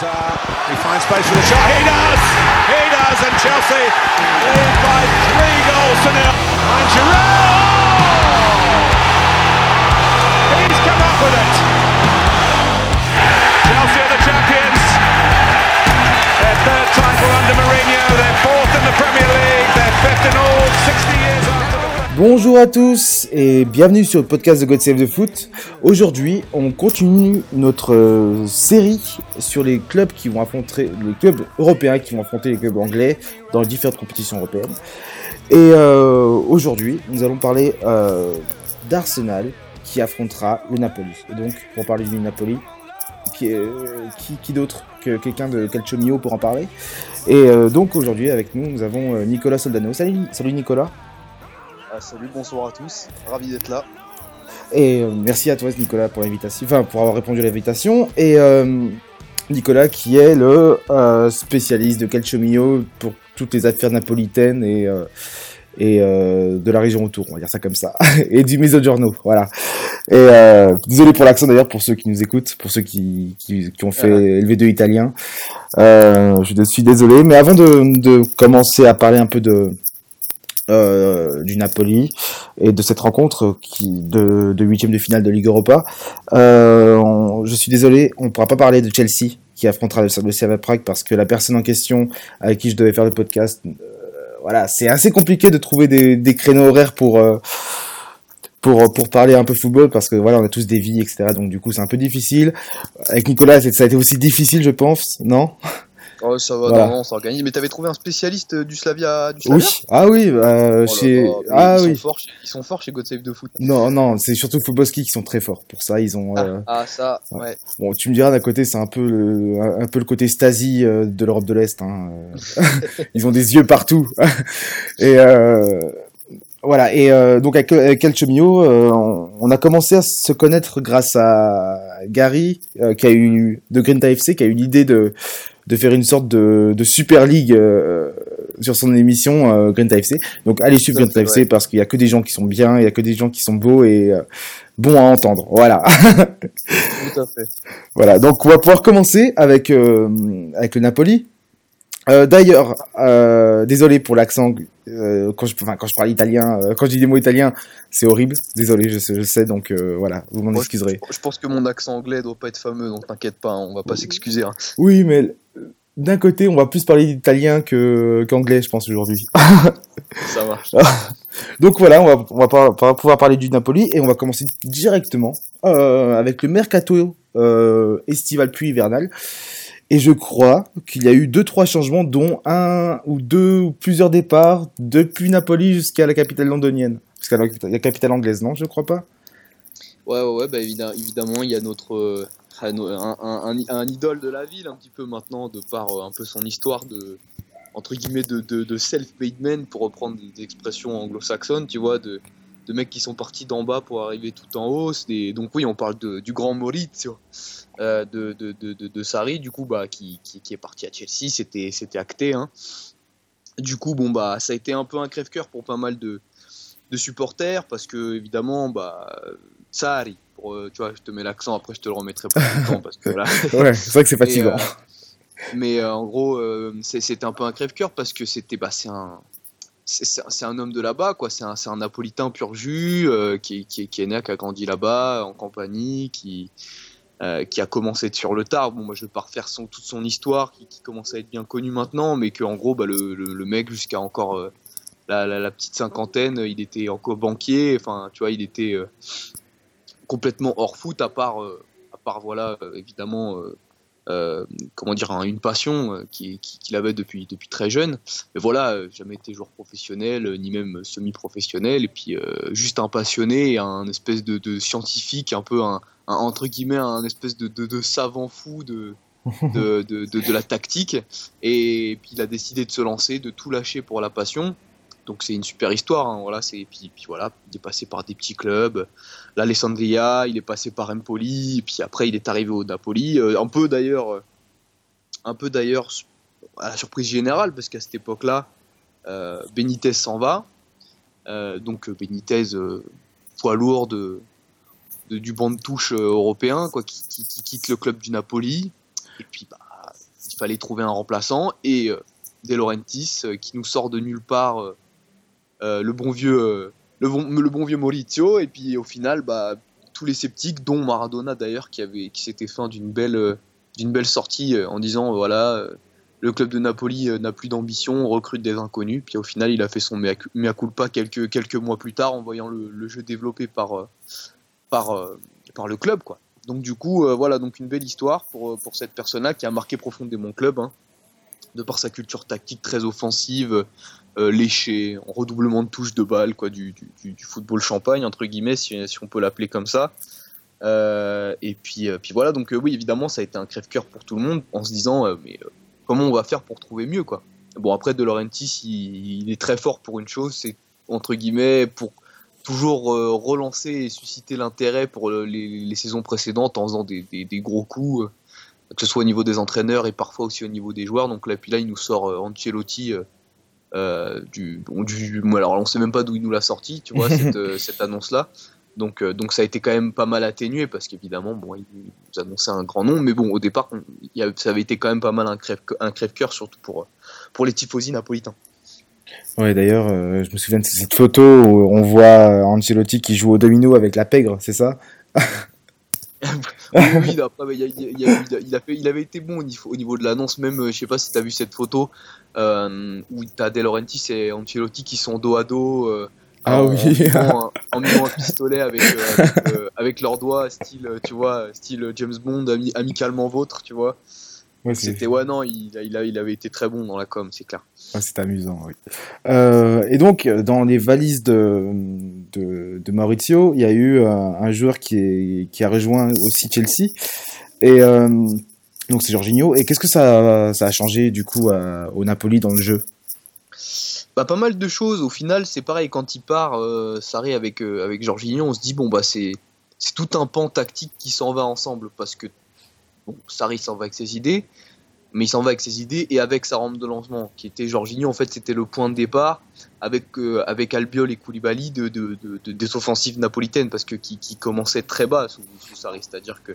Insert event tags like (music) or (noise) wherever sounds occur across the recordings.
Hazard, he finds space for the shot. He does! He does! And Chelsea lead by three goals to nil. And Giroud! He's come up with it. Chelsea are the champions. Their third title under Mourinho. They're fourth in the Premier League. They're fifth in all 60 years Bonjour à tous et bienvenue sur le podcast de God Save the Foot. Aujourd'hui, on continue notre euh, série sur les clubs qui vont affronter les clubs européens qui vont affronter les clubs anglais dans les différentes compétitions européennes. Et euh, aujourd'hui, nous allons parler euh, d'Arsenal qui affrontera le Napoli. Et donc, pour parler du Napoli, qui, qui, d'autre que quelqu'un de Calcio Mio pour en parler? Et donc aujourd'hui, avec nous, nous avons Nicolas Soldano. Salut, salut Nicolas. Ah, salut, bonsoir à tous, ravi d'être là. Et euh, merci à toi Nicolas pour l'invitation, enfin pour avoir répondu à l'invitation. Et euh, Nicolas qui est le euh, spécialiste de Calcio Mio pour toutes les affaires napolitaines et, et de la région autour, on va dire ça comme ça. (laughs) et du Mezzogiorno, voilà. Et désolé pour l'accent d'ailleurs pour ceux qui nous écoutent, pour ceux qui, qui, qui ont fait LV2 italien. Je suis désolé, mais avant de, de commencer à parler un peu de euh, du Napoli et de cette rencontre qui de huitième de finale de Ligue Europa. Euh, je suis désolé, on ne pourra pas parler de Chelsea qui affrontera le, le Prague parce que la personne en question avec qui je devais faire le podcast, euh, voilà, c'est assez compliqué de trouver des, des créneaux horaires pour pour pour parler un peu football parce que voilà, on a tous des vies, etc. Donc du coup, c'est un peu difficile. Avec Nicolas, ça a été aussi difficile, je pense, non? Oh, ça va, Voilà. non, on s'organise. Mais t'avais trouvé un spécialiste euh, du Slavia du Oui. Slavia Ah oui, euh, Oh là chez là, ah ils oui. Sont forts, ils sont forts chez God Save de Foot. Non, non, c'est surtout Footballski qui sont très forts pour ça. Ils ont. euh, Ah, ça, ouais. ouais. Bon, tu me diras d'un côté, c'est un peu le, un peu le côté Stasi euh, de l'Europe de l'Est. Hein. euh. (laughs) Ils ont des yeux partout. (laughs) et euh, voilà. Et euh, donc avec, avec Calcio Mio, euh, on, on a commencé à se connaître grâce à Gary, euh, qui a eu de Grinta FC, qui a eu l'idée de de faire une sorte de, de Super League euh, sur son émission euh, Grinta FC. Donc allez suivre c'est FC parce qu'il y a que des gens qui sont bien, il y a que des gens qui sont beaux et euh, bons à entendre. Voilà. Tout à fait. (laughs) Voilà, donc on va pouvoir commencer avec, euh, avec le Napoli. Euh, D'ailleurs, désolé pour l'accent, quand, je, enfin, quand je parle italien, quand je dis des mots italiens, c'est horrible. Désolé, je, sais- je sais, donc euh, voilà, vous m'en excuserez. Je pense que mon accent anglais doit pas être fameux, donc t'inquiète pas, on va pas s'excuser. hein. Oui, mais d'un côté, on va plus parler italien que qu'anglais, je pense, aujourd'hui. (laughs) Ça marche. (laughs) Donc voilà, on va, on va pouvoir parler du Napoli et on va commencer directement euh, avec le mercato euh, estival puis hivernal. Et je crois qu'il y a eu deux trois changements, dont un ou deux ou plusieurs départs depuis Napoli jusqu'à la capitale londonienne, jusqu'à la, la capitale anglaise, non Je crois pas? Ouais, ouais, ouais, bah évidemment, évidemment, il y a notre. Un, idole de la ville, un petit peu maintenant, de par euh, un peu son histoire de. Entre guillemets, de, de, de self-made man, pour reprendre des, expressions anglo-saxonnes, tu vois, de, de mecs qui sont partis d'en bas pour arriver tout en haut. des- donc, oui, on parle de, du grand Maurizio, euh, de, de, de, Sarri, du coup, bah, qui, qui, est parti à Chelsea, c'était c'était acté. Hein. Du coup, bon, bah, ça a été un peu un crève-cœur pour pas mal de, de supporters, parce que, évidemment, bah, Sarri, pour, euh, tu vois, je te mets l'accent, après je te le remettrai tout le temps, parce que voilà. (laughs) Ouais, c'est vrai que c'est fatigant. Et, euh, mais euh, en gros, c'est- c'était un peu un crève-cœur parce que c'était, bah, c'est un, c'est- un homme de là-bas, quoi. C'est un, un Napolitain pur jus euh, qui, qui, qui est né, qui a grandi là-bas, en compagnie, qui, euh, qui a commencé sur le tard. Bon, moi, je vais pas refaire son, toute son histoire, qui, qui commence à être bien connu maintenant, mais que en gros, bah, le, le, le mec jusqu'à encore euh, la, la, la petite cinquantaine, il était encore banquier. Enfin, tu vois, il était complètement hors foot, à part, euh, à part voilà, euh, évidemment. euh, comment dire, un- une passion euh, qui- qui- qu'il avait depuis, depuis très jeune. Mais voilà, jamais été joueur professionnel, ni même semi-professionnel, et puis juste un passionné, un espèce de, scientifique, un peu un, entre guillemets, un espèce de savant fou de, de, de, de- de la tactique. Et puis il a décidé de se lancer, de tout lâcher pour la passion. Donc c'est une super histoire. hein, voilà, c'est puis, puis voilà, il est passé par des petits clubs, l'Alessandria, il est passé par Empoli, puis après il est arrivé au Napoli. Euh, un peu d'ailleurs, euh, un peu d'ailleurs à la surprise générale, parce qu'à cette époque-là, euh, Benitez s'en va. Donc Benitez, poids lourd de, du banc de touche européen, quoi, qui, qui- qui quitte le club du Napoli. Et puis bah, fallait trouver un remplaçant et De Laurentiis qui nous sort de nulle part le bon vieux le bon, le bon vieux Maurizio et puis au final bah tous les sceptiques dont Maradona d'ailleurs qui avait qui s'était fait d'une belle d'une belle sortie en disant voilà le club de Napoli euh, n'a plus d'ambition, on recrute des inconnus. Puis au final, il a fait son mea culpa quelques, quelques mois plus tard en voyant le, jeu développé par, euh, par, euh, par le club. Quoi. Donc du coup, voilà, donc une belle histoire pour, pour cette personne-là qui a marqué profondément mon club, hein, de par sa culture tactique très offensive, léchée, en redoublement de touches de balle, quoi, du, football champagne, entre guillemets, si, on peut l'appeler comme ça. et puis, puis voilà, donc oui, évidemment, ça a été un crève-cœur pour tout le monde en se disant, mais comment on va faire pour trouver mieux quoi. Bon après De Laurentiis il, est très fort pour une chose, c'est entre guillemets pour toujours euh, relancer et susciter l'intérêt pour les, saisons précédentes en faisant des, gros coups, euh, que ce soit au niveau des entraîneurs et parfois aussi au niveau des joueurs. Donc là, puis là, il nous sort euh, Ancelotti du, bon, du, alors on sait même pas d'où il nous l'a sorti, tu vois, (laughs) cette, cette annonce-là. Donc, euh, donc ça a été quand même pas mal atténué parce qu'évidemment, bon, il nous annonçait un grand nom, mais bon, au départ, ça avait été quand même pas mal un crève-cœur, surtout pour, pour les tifosi napolitains. Ouais, d'ailleurs, euh, je me souviens de cette photo où on voit Ancelotti qui joue au domino avec la pègre, c'est ça? (laughs) (laughs) oui, après, il, avait été bon au niveau, au niveau de l'annonce, même, euh, je sais pas si tu as vu cette photo où tu as De Laurentiis et Ancelotti qui sont dos à dos ah oui. (laughs) En, mettant un, pistolet avec, euh, euh, avec, leurs doigts, style, tu vois, style James Bond, amicalement vôtre, tu vois. C'était ouais non, il, il, il, avait été très bon dans la com, c'est clair. c'est amusant, oui. Euh, et donc dans les valises de, de, de Maurizio, il y a eu un, joueur qui, est, qui a rejoint aussi Chelsea et donc c'est Jorginho. Et qu'est-ce que ça, ça a changé du coup au Napoli dans le jeu? Bah, pas mal de choses. Au final, c'est pareil, quand il part, euh, Sarri avec, euh, avec Jorginho, on se dit, bon, bah, c'est, c'est tout un pan tactique qui s'en va ensemble. Parce que bon, Sarri s'en va avec ses idées, mais il s'en va avec ses idées et avec sa rampe de lancement, qui était Jorginho. En fait, c'était le point de départ avec, euh, Albiol et Koulibaly de, de, de, des offensives napolitaines, parce que qui, qui commençait très bas sous, sous Sarri. C'est-à-dire que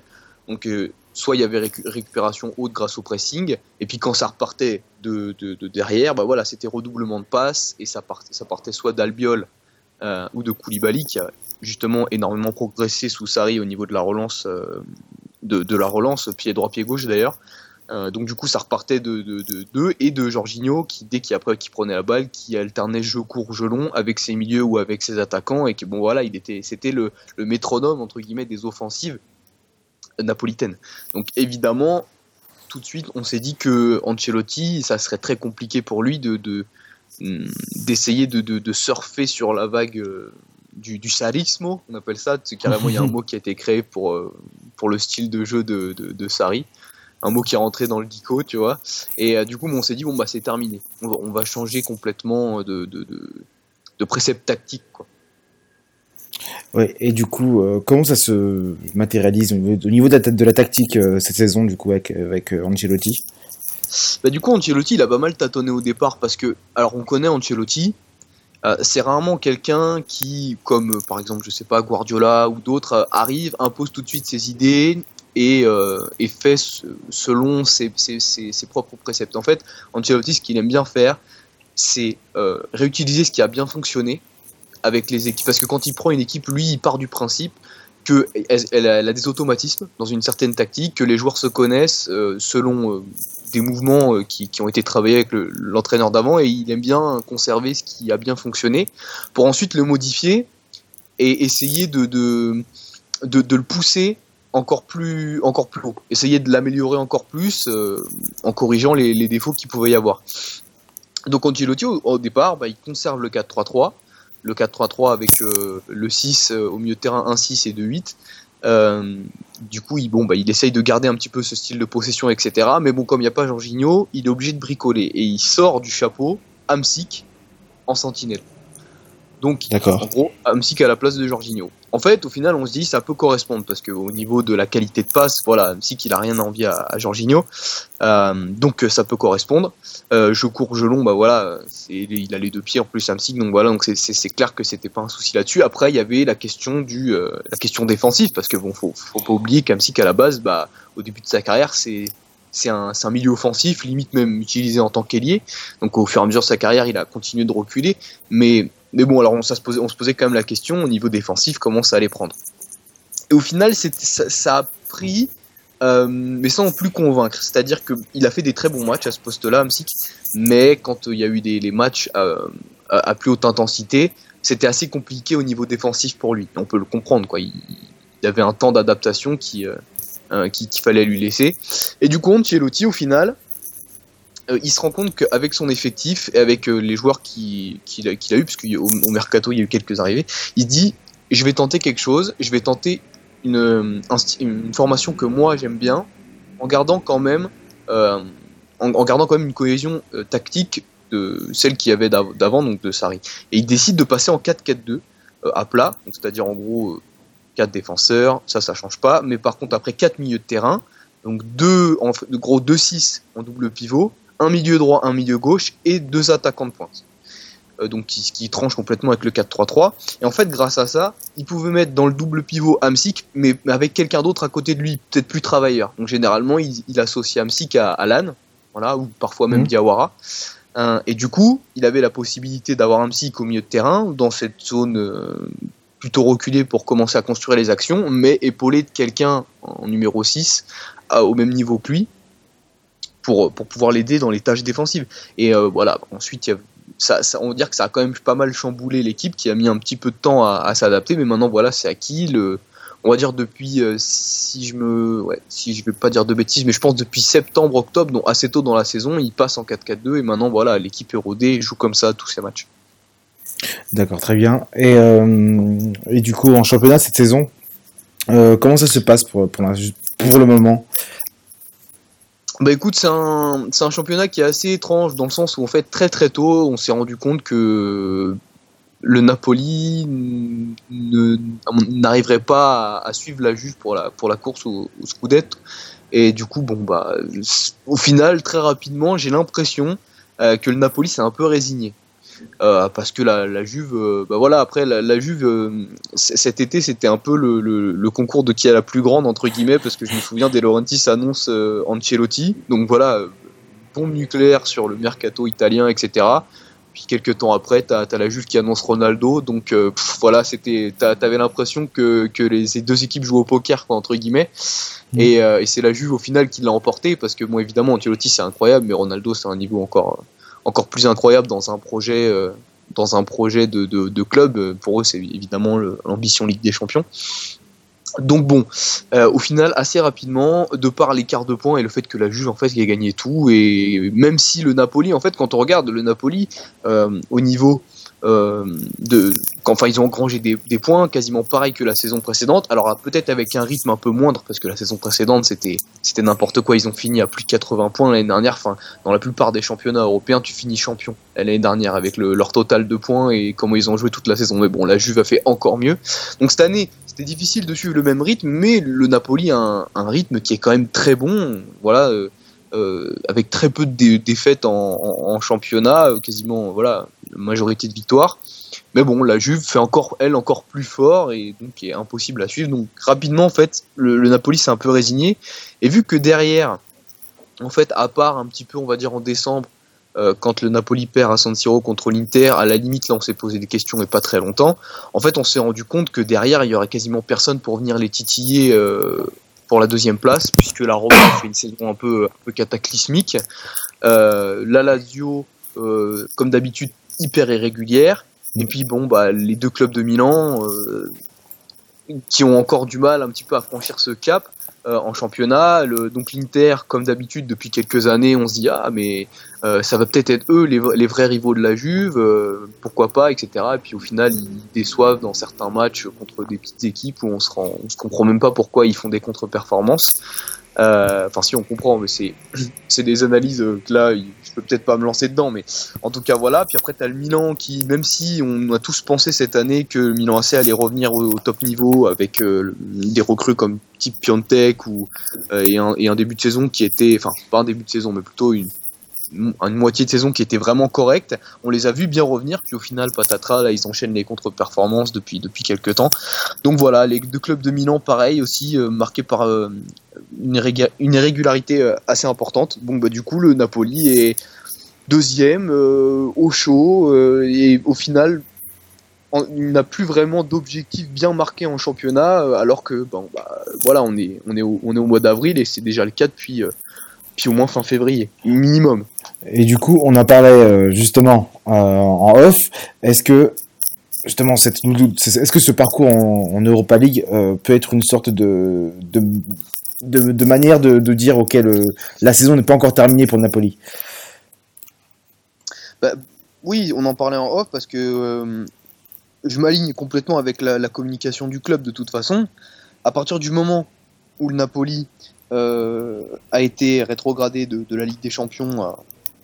donc, euh, soit il y avait récupération haute grâce au pressing, et puis quand ça repartait de, derrière, bah voilà, c'était redoublement de passes, et ça partait, ça partait soit d'Albiol euh, ou de Koulibaly, qui a justement énormément progressé sous Sarri au niveau de la relance, euh, de, la relance pied droit, pied gauche d'ailleurs. donc du coup, ça repartait de deux et de Jorginho qui, dès qu'il qui prenait la balle, qui alternait jeu court, jeu long avec ses milieux ou avec ses attaquants et que bon voilà, il était, c'était le, le métronome entre guillemets des offensives napolitaine. Donc évidemment, tout de suite, on s'est dit que Ancelotti, ça serait très compliqué pour lui de, mm, d'essayer de, de, surfer sur la vague euh, du, du sarismo, on appelle ça. C'est carrément, il y a un (laughs) mot qui a été créé pour, euh, pour le style de jeu de, de, Sarri. Un mot qui est rentré dans le dico, tu vois. Et euh, du coup, on s'est dit, bon, bah, c'est terminé. On va, on va, changer complètement de, de, de précepte tactique, quoi. Ouais, et du coup, euh, comment ça se matérialise au niveau, de, la, de la tactique euh, cette saison, du coup, avec, avec euh, Ancelotti? Bah, Du coup, Ancelotti, il a pas mal tâtonné au départ parce que, alors, on connaît Ancelotti, c'est rarement quelqu'un qui, comme par exemple, je sais pas, Guardiola ou d'autres, arrive, impose tout de suite ses idées et, fait selon ses, ses, ses, propres préceptes. En fait, Ancelotti, ce qu'il aime bien faire, c'est réutiliser ce qui a bien fonctionné avec les équipes. Parce que quand il prend une équipe, lui, il part du principe qu'elle elle a, des automatismes dans une certaine tactique, que les joueurs se connaissent euh, selon euh, des mouvements euh, qui, ont été travaillés avec l'entraîneur d'avant et il aime bien conserver ce qui a bien fonctionné pour ensuite le modifier et essayer de, le pousser encore plus, encore plus haut, essayer de l'améliorer encore plus en corrigeant les, défauts qu'il pouvait y avoir. Donc Ancelotti au, au départ, bah, il conserve le 4-3-3 le 4-3-3 avec euh, le 6 euh, au milieu de terrain, 1-6 et 2-8. Euh, du coup, il, bon, bah, il essaye de garder un petit peu ce style de possession, etc. Mais bon, comme il n'y a pas Jorginho, il est obligé de bricoler. Et il sort du chapeau Amsic en sentinelle. Donc, en gros, Amsic à la place de Jorginho. En fait, au final, on se dit ça peut correspondre parce qu'au niveau de la qualité de passe, voilà, Amsic il a rien envie à, à Jorginho, euh, donc ça peut correspondre. Euh, je cours, je long, bah voilà, il a les deux pieds en plus Amsic, donc voilà, donc c'est clair que c'était pas un souci là-dessus. Après, il y avait la question du, euh, la question défensive parce que bon, faut, faut pas oublier qu'Amsic à la base, bah, au début de sa carrière, c'est c'est un, un, milieu offensif, limite même utilisé en tant qu'ailier. Donc au fur et à mesure de sa carrière, il a continué de reculer. Mais, mais bon, alors on, se posait, quand même la question au niveau défensif, comment ça allait prendre. Et au final, ça, ça, a pris, euh, mais sans plus convaincre. C'est-à-dire qu'il a fait des très bons matchs à ce poste-là, Amsic, mais quand il y a eu des les matchs à, plus haute intensité, c'était assez compliqué au niveau défensif pour lui. On peut le comprendre, quoi. Il, il avait un temps d'adaptation qui, euh, euh, qu'il fallait lui laisser. Et du coup, Ancelotti, au final, euh, il se rend compte qu'avec son effectif et avec euh, les joueurs qu'il qui, a, eu, parce qu'au au mercato il y a eu quelques arrivées, il dit je vais tenter quelque chose, je vais tenter une, une formation que moi j'aime bien, en gardant quand même, euh, en, gardant quand même une cohésion euh, tactique de celle qu'il y avait d'avant, donc de Sarri. Et il décide de passer en 4-4-2 à plat, c'est-à-dire en gros 4 défenseurs, ça, ça change pas. Mais par contre, après 4 milieux de terrain, donc deux, en gros 2-6 en double pivot, un milieu droit, un milieu gauche et deux attaquants de pointe. Euh, donc qui, qui, tranche complètement avec le 4-3-3. Et en fait, grâce à ça, il pouvait mettre dans le double pivot Amsic, mais avec quelqu'un d'autre à côté de lui, peut-être plus travailleur. Donc généralement, il, il associe Amsic à Alan, voilà, ou parfois même mmh. Diawara. Euh, et du coup, il avait la possibilité d'avoir Amsic au milieu de terrain, dans cette zone euh, plutôt reculé pour commencer à construire les actions, mais épaulé de quelqu'un en numéro 6 à, au même niveau que lui pour, pouvoir l'aider dans les tâches défensives. Et euh, voilà, ensuite, on va dire que ça a quand même pas mal chamboulé l'équipe qui a mis un petit peu de temps à, s'adapter, mais maintenant, voilà, c'est acquis. Le, on va dire depuis, euh, si je me, si je vais pas dire de bêtises, mais je pense depuis septembre, octobre, donc assez tôt dans la saison, il passe en 4-4-2 et maintenant, voilà, l'équipe est rodée joue comme ça tous ses matchs. D'accord, très bien. Et, euh, et, du coup, en championnat cette saison, comment ça se passe pour, pour le moment? Bah c'est un, championnat qui est assez étrange dans le sens où en fait très très tôt on s'est rendu compte que le Napoli n'arriverait pas à, suivre la juge pour la, pour la course au, au Scudetto. Et du coup, bon bah, au final, très rapidement, j'ai l'impression euh, que le Napoli s'est un peu résigné. Euh, parce que la, la Juve, euh, bah voilà, après la, la Juve, euh, cet été c'était un peu le, le, le, concours de qui a la plus grande entre guillemets, parce que je me souviens De Laurentiis annonce Ancelotti, donc voilà, bombe nucléaire sur le mercato italien, etc. Puis quelques temps après, t'as as la Juve qui annonce Ronaldo, donc pff, voilà, c'était, t'avais l'impression que, que les, ces deux équipes jouent au poker, quoi, entre guillemets. Mmh. Et, et c'est la Juve au final qui l'a emporté, parce que bon, évidemment, Ancelotti c'est incroyable, mais Ronaldo c'est un niveau encore encore plus incroyable dans un projet, euh, dans un projet de, de, club. Pour eux, c'est évidemment l'ambition Ligue des Champions. Donc bon, euh, au final, assez rapidement, de par l'écart de points et le fait que la Juve en fait a gagné tout, et même si le Napoli, en fait, quand on regarde le Napoli euh, au niveau de, enfin ils ont engrangé des, points quasiment pareil que la saison précédente. Alors peut-être avec un rythme un peu moindre parce que la saison précédente c'était c'était n'importe quoi. Ils ont fini à plus de 80 points l'année dernière. Enfin dans la plupart des championnats européens tu finis champion l'année dernière avec le, leur total de points et comment ils ont joué toute la saison. Mais bon la Juve a fait encore mieux. Donc cette année c'était difficile de suivre le même rythme, mais le Napoli a un, rythme qui est quand même très bon. Voilà. Euh, euh, avec très peu de défaites en, championnat, quasiment voilà majorité de victoires. Mais bon, la Juve fait encore elle encore plus fort et donc est impossible à suivre. Donc rapidement en fait, le, Napoli s'est un peu résigné et vu que derrière, en fait, à part un petit peu on va dire en décembre euh, quand le Napoli perd à San Siro contre l'Inter, à la limite là on s'est posé des questions mais pas très longtemps. En fait, on s'est rendu compte que derrière il y aurait quasiment personne pour venir les titiller euh, pour la deuxième place, puisque la Roma fait une saison un peu, cataclysmique. Euh, la Lazio, euh, comme d'habitude, hyper irrégulière. Et puis bon, bah, les deux clubs de Milan euh, qui ont encore du mal un petit peu à franchir ce cap euh, en championnat. Le, donc l'Inter, comme d'habitude depuis quelques années, on se dit ah mais euh, ça va peut-être être eux les, vrais rivaux de la Juve, euh, pourquoi pas, etc. Et puis au final ils déçoivent dans certains matchs contre des petites équipes où on se rend, on se comprend même pas pourquoi ils font des contre-performances. Euh, enfin, si on comprend, mais c'est (clears throat) c'est des analyses que là, je peux peut-être pas me lancer dedans, mais en tout cas voilà. Puis après, t'as le Milan qui, même si on a tous pensé cette année que Milan AC allait revenir au, top niveau avec euh, des recrues comme type Piontek ou euh, et, un, et un début de saison qui était, enfin pas un début de saison, mais plutôt une une moitié de saison qui était vraiment correcte. On les a vus bien revenir, puis au final, patatras, là, ils enchaînent les contre-performances depuis, depuis quelques temps. Donc voilà, les deux clubs de Milan, pareil, aussi euh, marqués par, euh, une, irrégularité assez importante. Bon, bah, du coup, le Napoli est deuxième, au chaud, et au final, il n'a plus vraiment d'objectif bien marqué en championnat, alors que bon, bah, voilà, on est, on est, on est au mois d'avril et c'est déjà le cas depuis, puis au moins fin février, minimum. Et du coup, on en parlait justement en off. Est-ce que justement, cette, est-ce que ce parcours en, Europa League euh, peut être une sorte de, de, manière de, dire, ok, la saison n'est pas encore terminée pour Napoli? Bah, Oui, on en parlait en off parce que euh, je m'aligne complètement avec la, communication du club de toute façon. À partir du moment où le Napoli euh, a été rétrogradé de, la Ligue des Champions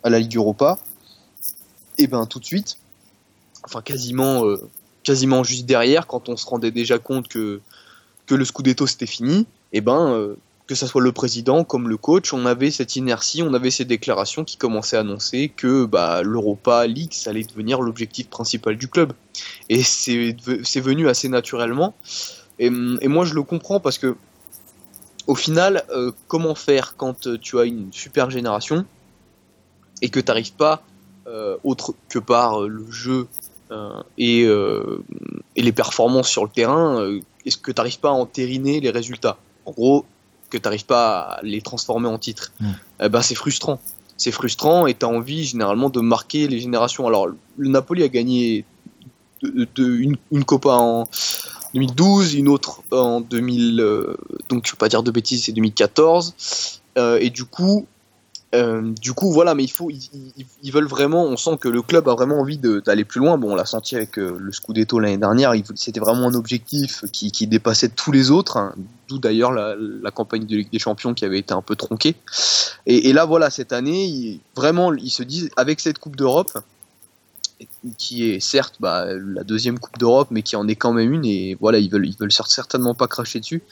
à, la Ligue Europa, et ben tout de suite, enfin quasiment, euh, quasiment juste derrière, quand on se rendait déjà compte que, que le Scudetto c'était fini, et ben euh, que ça soit le président comme le coach, on avait cette inertie, on avait ces déclarations qui commençaient à annoncer que bah, l'Europa League, ça allait devenir l'objectif principal du club. Et c'est venu assez naturellement. Et, moi, je le comprends parce que, au final, euh, comment faire quand tu as une super génération et que tu n'arrives pas, autre que par le jeu euh, et, euh, et, les performances sur le terrain, euh, est-ce que tu n'arrives pas à entériner les résultats? En gros, que tu n'arrives pas à les transformer en titre. Mm. Eh ben, c'est frustrant. C'est frustrant et tu as envie généralement de marquer les générations. Alors, le Napoli a gagné de, une, une, Copa en 2012, une autre en 2000, donc je ne vais pas dire de bêtises, c'est 2014. et du coup, euh, du coup, voilà, mais il faut, ils, veulent vraiment. On sent que le club a vraiment envie d'aller plus loin. Bon, on l'a senti avec euh, le Scudetto l'année dernière. C'était vraiment un objectif qui, dépassait tous les autres. Hein. D'où d'ailleurs la, campagne de Ligue des Champions qui avait été un peu tronquée. Et, là, voilà, cette année, vraiment, ils se disent avec cette Coupe d'Europe, qui est certes bah, la deuxième Coupe d'Europe, mais qui en est quand même une. Et voilà, ils veulent, ils veulent certainement pas cracher dessus.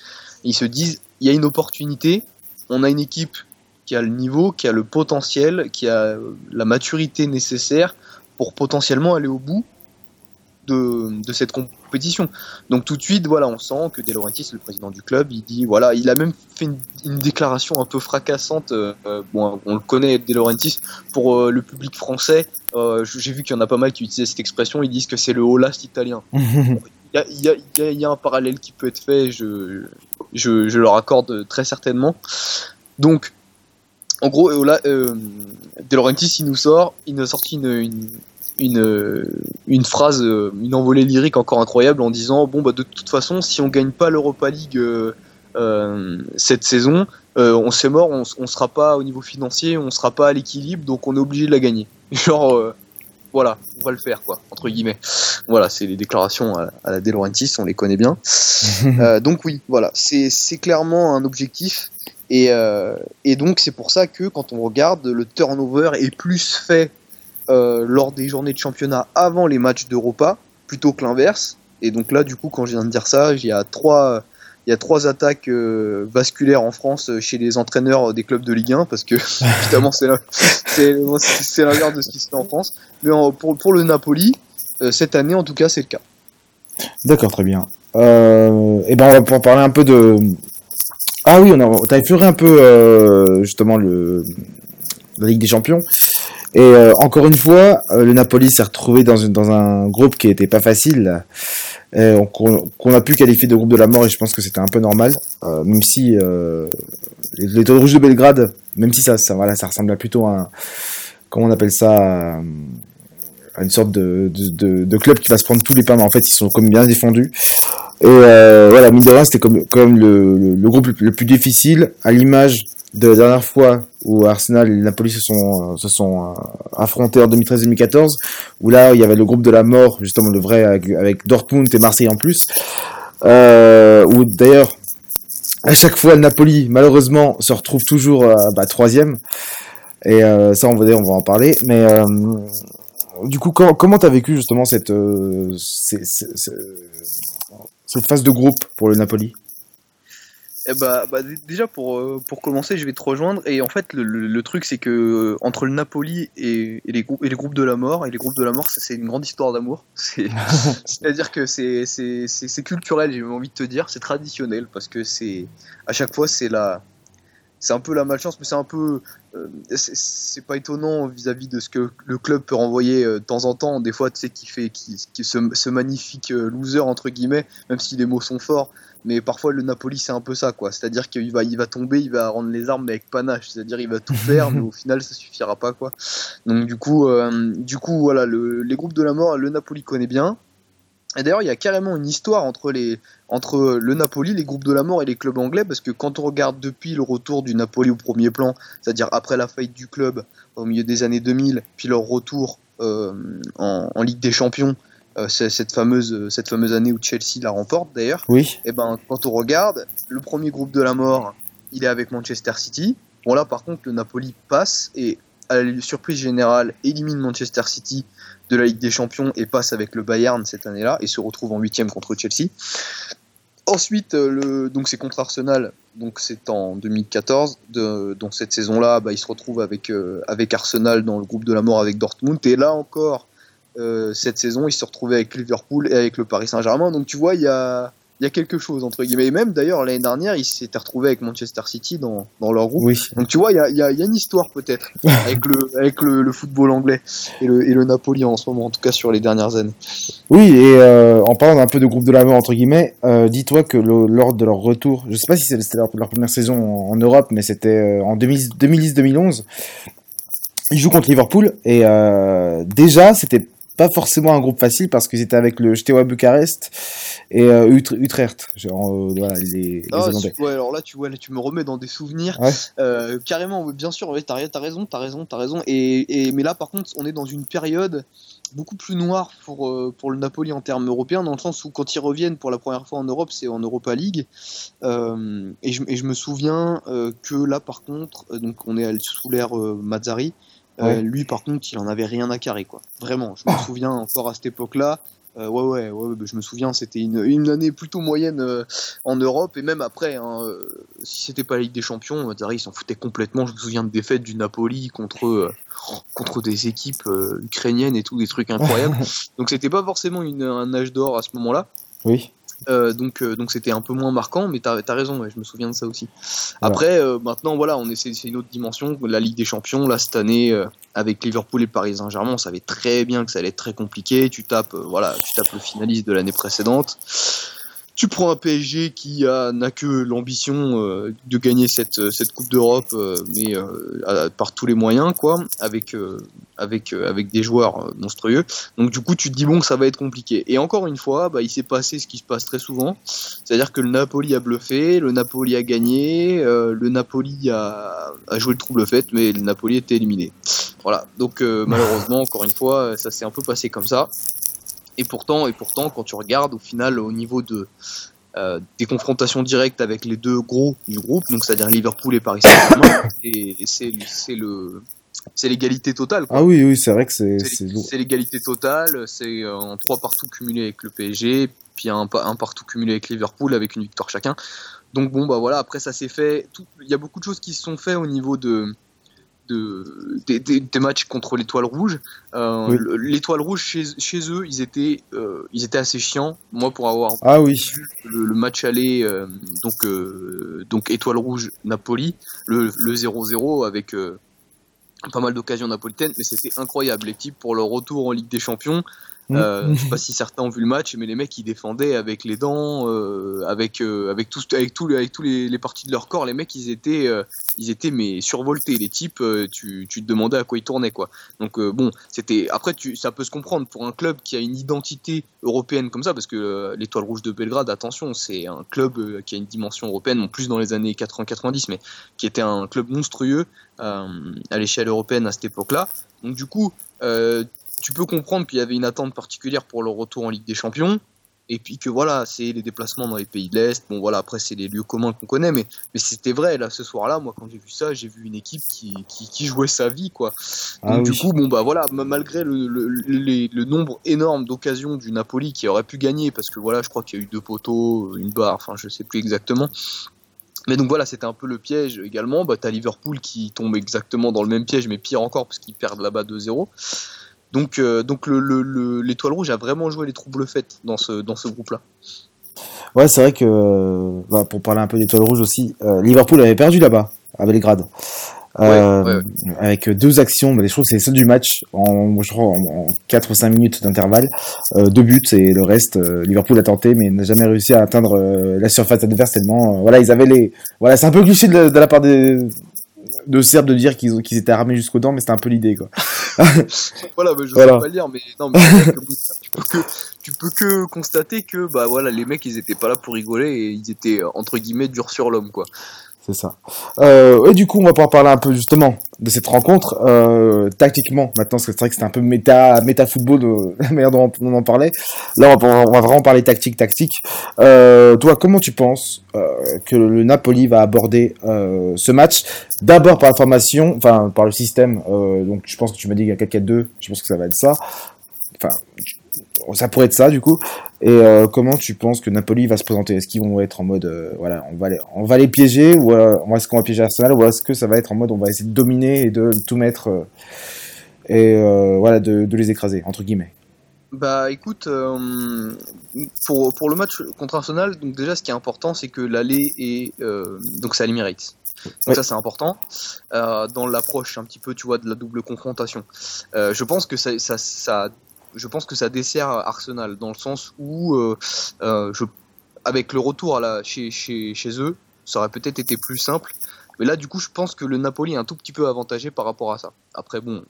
Ils se disent, il y a une opportunité. On a une équipe qui a le niveau, qui a le potentiel, qui a la maturité nécessaire pour potentiellement aller au bout de, cette compétition. Donc tout de suite, voilà, on sent que De Laurentiis, le président du club, il dit, voilà, il a même fait une, déclaration un peu fracassante. Euh, bon, on le connaît, De Laurentiis, pour euh, le public français. Euh, J'ai vu qu'il y en a pas mal qui utilisaient cette expression. Ils disent que c'est le Holast italien. (laughs) Il y, y, y, a un parallèle qui peut être fait. Je, je, je leur accorde très certainement. Donc en gros, euh, euh, De Laurentiis, il nous sort, il nous a sorti une, une, une, phrase, euh, une envolée lyrique encore incroyable en disant bon bah de toute façon, si on gagne pas l'Europa League euh, cette saison, on s'est mort, on, on sera pas au niveau financier, on sera pas à l'équilibre, donc on est obligé de la gagner. Genre voilà, on va le faire quoi, entre guillemets. Voilà, c'est les déclarations à, la De Laurentiis, on les connaît bien. (laughs) donc oui, voilà, c'est clairement un objectif euh, et, donc c'est pour ça que quand on regarde, le turnover est plus fait euh, lors des journées de championnat avant les matchs d'Europa, plutôt que l'inverse. Et donc là, du coup, quand je viens de dire ça, il y a trois, il y a trois attaques euh, vasculaires en France chez les entraîneurs des clubs de Ligue 1, parce que (laughs) évidemment c'est l'inverse de ce qui se fait en France. Mais pour, pour le Napoli, cette année en tout cas, c'est le cas. D'accord, très bien. et ben pour parler un peu de, ah oui, on a, effleuré un peu euh, justement le la Ligue des Champions. Et euh, encore une fois, euh, le Napoli s'est retrouvé dans, une, dans un groupe qui était pas facile, qu'on a pu qualifier de groupe de la mort, et je pense que c'était un peu normal, même si les, les Rouges de Belgrade, même si ça, ça, voilà, ça ressemble plutôt à un, comment on appelle ça, à une sorte de, de, de, club qui va se prendre tous les pains, mais en fait ils sont comme bien défendus. Et euh, voilà, mine de rien, c'était comme, comme le, le, groupe le plus difficile, à l'image de la dernière fois où Arsenal et Napoli se sont, se sont euh, affrontés en 2013-2014, où là, il y avait le groupe de la mort, justement le vrai, avec, Dortmund et Marseille en plus, euh, où d'ailleurs, à chaque fois, le Napoli, malheureusement, se retrouve toujours euh, bah, troisième. Et euh, ça, on va, on va en parler. Mais du coup, comment, t'as vécu justement cette, cette phase de groupe pour le Napoli? Eh bah, bah, déjà pour, euh, pour commencer, je vais te rejoindre. Et en fait, le, truc, c'est que euh, entre le Napoli et, les groupes, et les groupes de la mort, et les groupes de la mort, c'est une grande histoire d'amour. (laughs) (laughs) C'est-à-dire que c'est culturel, j'ai envie de te dire, c'est traditionnel, parce que c'est à chaque fois, c'est la, c'est un peu la malchance, mais c'est un peu, euh, c'est pas étonnant vis-à-vis de ce que le club peut renvoyer euh, de temps en temps. Des fois, tu sais, qui fait, qui, qui ce, magnifique euh, loser entre guillemets, même si les mots sont forts. Mais parfois, le Napoli, c'est un peu ça, quoi. C'est-à-dire qu'il va, il va tomber, il va rendre les armes, mais avec panache. C'est-à-dire, il va tout faire, (laughs) mais au final, ça suffira pas, quoi. Donc, du coup, du coup, voilà, les groupes de la mort, le Napoli connaît bien. Et d'ailleurs, il y a carrément une histoire entre, les, entre le Napoli, les groupes de la mort et les clubs anglais, parce que quand on regarde depuis le retour du Napoli au premier plan, c'est-à-dire après la faillite du club au milieu des années 2000, puis leur retour euh, en, Ligue des Champions, euh, cette, fameuse, cette fameuse année où Chelsea la remporte d'ailleurs, oui. et eh ben, quand on regarde, le premier groupe de la mort, il est avec Manchester City. Bon là par contre, le Napoli passe et à la surprise générale élimine Manchester City de la Ligue des Champions et passe avec le Bayern cette année-là et se retrouve en huitième contre Chelsea. Ensuite, euh, le, donc c'est contre Arsenal, donc c'est en 2014. De, cette saison-là, bah, il se retrouve avec, euh, avec Arsenal dans le groupe de la mort avec Dortmund. Et là encore, euh, cette saison, il se retrouvait avec Liverpool et avec le Paris Saint-Germain. Donc tu vois, il y a, il y a quelque chose entre guillemets. Et même d'ailleurs l'année dernière, il s'était retrouvé avec Manchester City dans, dans leur groupe. Oui. Donc tu vois, il y a, y, a, y a, une histoire peut-être (laughs) avec le avec le, le, football anglais et le, et le Napoli en ce moment, en tout cas sur les dernières années. Oui, et euh, en parlant d'un peu de groupe de la mort entre guillemets, euh, dis-toi que le, lors de leur retour, je sais pas si c'était leur, leur, première saison en, en Europe, mais c'était euh, en 2010-2011. Ils jouent contre Liverpool et euh, déjà c'était pas forcément un groupe facile parce qu'ils étaient avec le Steaua Bucarest et euh, Utrecht. Genre, euh, voilà, les, ah, ouais, alors là tu, vois, là, tu me remets dans des souvenirs. Euh, carrément, bien sûr, ouais, t'as as raison, t'as raison, t'as raison. Et, et, mais là, par contre, on est dans une période beaucoup plus noire pour, pour le Napoli en termes européens, dans le sens où quand ils reviennent pour la première fois en Europe, c'est en Europa League. et, je, et, je, me souviens que là, par contre, donc on est sous l'ère Mazzari. Euh, lui, par contre, il en avait rien à carrer, quoi. Vraiment, je me (laughs) souviens encore à cette époque-là. Euh, ouais, ouais, ouais, je me souviens, c'était une, une, année plutôt moyenne euh, en Europe et même après, hein, si c'était pas la Ligue des Champions, ils s'en foutaient complètement. Je me souviens de défaites du Napoli contre contre des équipes ukrainiennes et tout, des trucs incroyables. (laughs) Donc c'était pas forcément une, un âge d'or à ce moment-là. Oui. Euh, donc euh, donc c'était un peu moins marquant, mais t'as as raison, je me souviens de ça aussi. Après, euh, maintenant voilà, on c'est une autre dimension. La Ligue des Champions, là cette année avec Liverpool et Paris Saint-Germain, on savait très bien que ça allait être très compliqué. Tu tapes voilà, tu tapes le finaliste de l'année précédente tu prends un PSG qui n'a que l'ambition euh, de gagner cette, euh, cette Coupe d'Europe, euh, mais par tous les moyens, quoi, avec, avec, avec des joueurs monstrueux. Donc du coup, tu te dis bon, ça va être compliqué. Et encore une fois, bah, il s'est passé ce qui se passe très souvent, c'est-à-dire que le Napoli a bluffé, le Napoli a gagné, le Napoli a, a, joué le trouble fait, mais le Napoli était éliminé. Voilà. Donc malheureusement, encore une fois, ça s'est un peu passé comme ça. Et pourtant, et pourtant, quand tu regardes au final au niveau de euh, des confrontations directes avec les deux gros du groupe, donc c'est-à-dire Liverpool et Paris Saint-Germain, (coughs) et, c'est le c'est l'égalité totale. Ah oui, oui, c'est vrai que c'est c'est l'égalité totale. C'est euh, en trois partout cumulés avec le PSG, puis un, un partout cumulé avec Liverpool avec une victoire chacun. Donc bon, bah voilà. Après ça s'est fait. Il y a beaucoup de choses qui se sont faites au niveau de de, des, matchs contre l'étoile rouge. Euh, l'étoile rouge chez, chez, eux, ils étaient, euh, ils étaient assez chiants. Moi, pour avoir ah, oui. le, le, match aller, euh, donc, donc étoile rouge Napoli, le 0-0 avec pas mal d'occasions napolitaines, mais c'était incroyable. L'équipe pour leur retour en Ligue des Champions, euh, je sais pas si certains ont vu le match, mais les mecs ils défendaient avec les dents, euh, avec euh, avec tout, avec tout, avec tous les, les, parties de leur corps. Les mecs ils étaient euh, ils étaient mais survoltés. Les types, euh, tu, tu te demandais à quoi ils tournaient quoi. Donc bon, c'était après tu ça peut se comprendre pour un club qui a une identité européenne comme ça, parce que l'Étoile Rouge de Belgrade, attention, c'est un club qui a une dimension européenne, en plus dans les années 80-90, mais qui était un club monstrueux à l'échelle européenne à cette époque-là. Donc du coup, euh, tu peux comprendre qu'il y avait une attente particulière pour le retour en Ligue des Champions. Et puis que voilà, c'est les déplacements dans les pays de l'Est. Bon voilà, après c'est les lieux communs qu'on connaît, mais, mais c'était vrai là ce soir-là. Moi quand j'ai vu ça, j'ai vu une équipe qui, qui, jouait sa vie quoi. Ah Donc du coup bon bah voilà, malgré le, le, nombre énorme d'occasions du Napoli qui aurait pu gagner, parce que voilà, je crois qu'il y a eu deux poteaux, une barre, enfin je sais plus exactement. Mais donc voilà, c'était un peu le piège également. Bah t'as Liverpool qui tombe exactement dans le même piège, mais pire encore parce qu'ils perdent là-bas 2-0. Donc, euh, donc l'étoile rouge a vraiment joué les troubles faits dans ce, dans ce groupe-là. Ouais, c'est vrai que, bah, pour parler un peu d'étoile rouge aussi, euh, Liverpool avait perdu là-bas. à Belgrade. Euh, avec deux actions, mais je trouve que c'est seules du match, en, je crois, en, 4 ou 5 minutes d'intervalle, euh, deux buts et le reste, Liverpool a tenté, mais n'a jamais réussi à atteindre la surface adverse tellement, voilà, ils avaient les, voilà, c'est un peu cliché de, la part des, de Serbes de dire qu'ils qu'ils étaient armés jusqu'aux dents, mais c'était un peu l'idée, quoi. (laughs) voilà, mais je sais pas le dire, mais non, mais tu peux que, tu peux que constater que, bah voilà, les mecs, ils étaient pas là pour rigoler et ils étaient, entre guillemets, durs sur l'homme, quoi. Ça. Euh, et du coup, on va pouvoir parler un peu justement de cette rencontre euh, tactiquement. Maintenant, c'est vrai que c'était un peu méta, méta football, de (laughs) la manière dont on en parlait. Là, on va, vraiment parler tactique, tactique. Euh, toi, comment tu penses euh, que le Napoli va aborder euh, ce match? D'abord par la formation, enfin par le système. Euh, donc, je pense que tu m'as dit qu'il y a 4-4-2. Je pense que ça va être ça. Enfin, ça pourrait être ça du coup. Et euh, comment tu penses que Napoli va se présenter? Est-ce qu'ils vont être en mode euh, voilà, on va les, on va les piéger ou euh, est-ce qu'on va piéger Arsenal ou est-ce que ça va être en mode on va essayer de dominer et de tout mettre et voilà de, de, les écraser entre guillemets? Bah écoute, pour, pour le match contre Arsenal, donc déjà ce qui est important c'est que l'aller est donc c'est à l'Emirates. Donc ça c'est important dans l'approche un petit peu tu vois de la double confrontation. je pense que ça, ça, ça je pense que ça dessert Arsenal dans le sens où, euh, euh, je, avec le retour à la, chez, chez, chez eux, ça aurait peut-être été plus simple. Mais là, du coup, je pense que le Napoli est un tout petit peu avantagé par rapport à ça. Après, bon,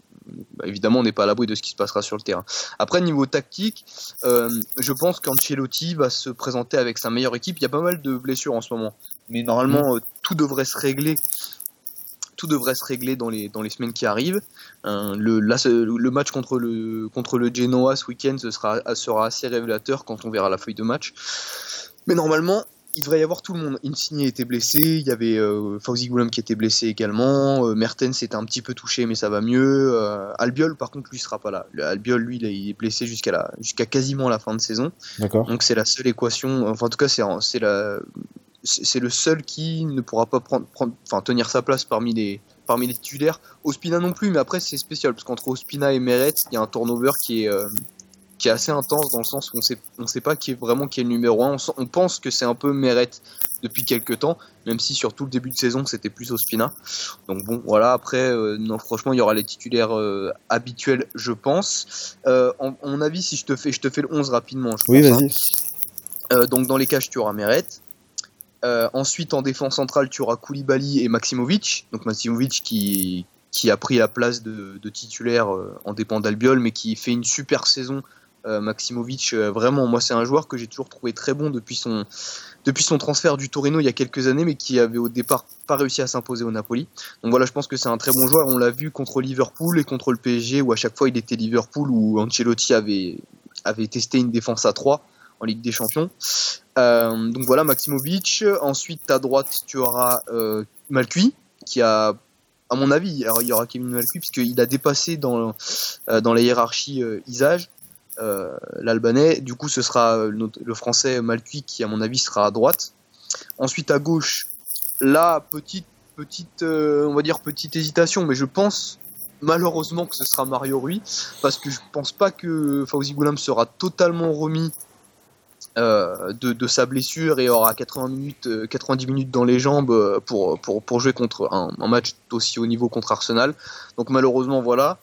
bah, évidemment, on n'est pas à l'abri de ce qui se passera sur le terrain. Après, niveau tactique, euh, je pense qu'Ancelotti va se présenter avec sa meilleure équipe. Il y a pas mal de blessures en ce moment. Mais normalement, mmh. tout devrait se régler tout devrait se régler dans les, dans les semaines qui arrivent. Euh, le, le match contre le, contre le Genoa ce week-end sera, sera assez révélateur quand on verra la feuille de match. Mais normalement, il devrait y avoir tout le monde. Insigne était blessé, il y avait euh, Fauzi Goulam qui était blessé également, euh, Mertens était un petit peu touché mais ça va mieux. Euh, Albiol par contre lui sera pas là. Albiol lui il est blessé jusqu'à jusqu'à quasiment la fin de saison. Donc c'est la seule équation. Enfin en tout cas c'est la c'est le seul qui ne pourra pas prendre, enfin, tenir sa place parmi les, parmi les titulaires. Ospina non plus, mais après c'est spécial parce qu'entre Ospina et Meret, il y a un turnover qui est, euh, qui est assez intense dans le sens où on sait, on sait pas qui est vraiment qui est le numéro 1. On, pense que c'est un peu Meret depuis quelques temps, même si sur tout le début de saison c'était plus Ospina. Donc bon, voilà. Après, euh, non, franchement, il y aura les titulaires euh, habituels, je pense. en, mon avis, si je te fais, je te fais le 11 rapidement. Je oui, vas-y. Hein. donc dans les cages, tu auras Meret. Euh, ensuite, en défense centrale, tu auras Koulibaly et Maximovic. Donc Maximovic qui, qui a pris la place de, titulaire euh, en dépend d'Albiol, mais qui fait une super saison. Euh, Maximovic, vraiment, moi, c'est un joueur que j'ai toujours trouvé très bon depuis son, depuis son transfert du Torino il y a quelques années, mais qui avait au départ pas réussi à s'imposer au Napoli. Donc voilà, je pense que c'est un très bon joueur. On l'a vu contre Liverpool et contre le PSG, où à chaque fois il était Liverpool, où Ancelotti avait, avait testé une défense à 3 en Ligue des Champions. Euh, donc voilà, Maximovic. Ensuite, à droite, tu auras euh, Malcuit, qui a, à mon avis, alors il y aura Kevin Malcuit, puisqu'il a dépassé dans, euh, dans la hiérarchie Isage, l'Albanais. Du coup, ce sera le, français Malcuit qui, à mon avis, sera à droite. Ensuite, à gauche, là, petite, petite, on va dire petite hésitation, mais je pense malheureusement que ce sera Mario Rui, parce que je pense pas que Fauzi Goulam sera totalement remis euh, de, sa blessure et aura 80 minutes, 90 euh, minutes dans les jambes euh, pour, jouer contre un, match aussi haut niveau contre Arsenal. Donc malheureusement voilà.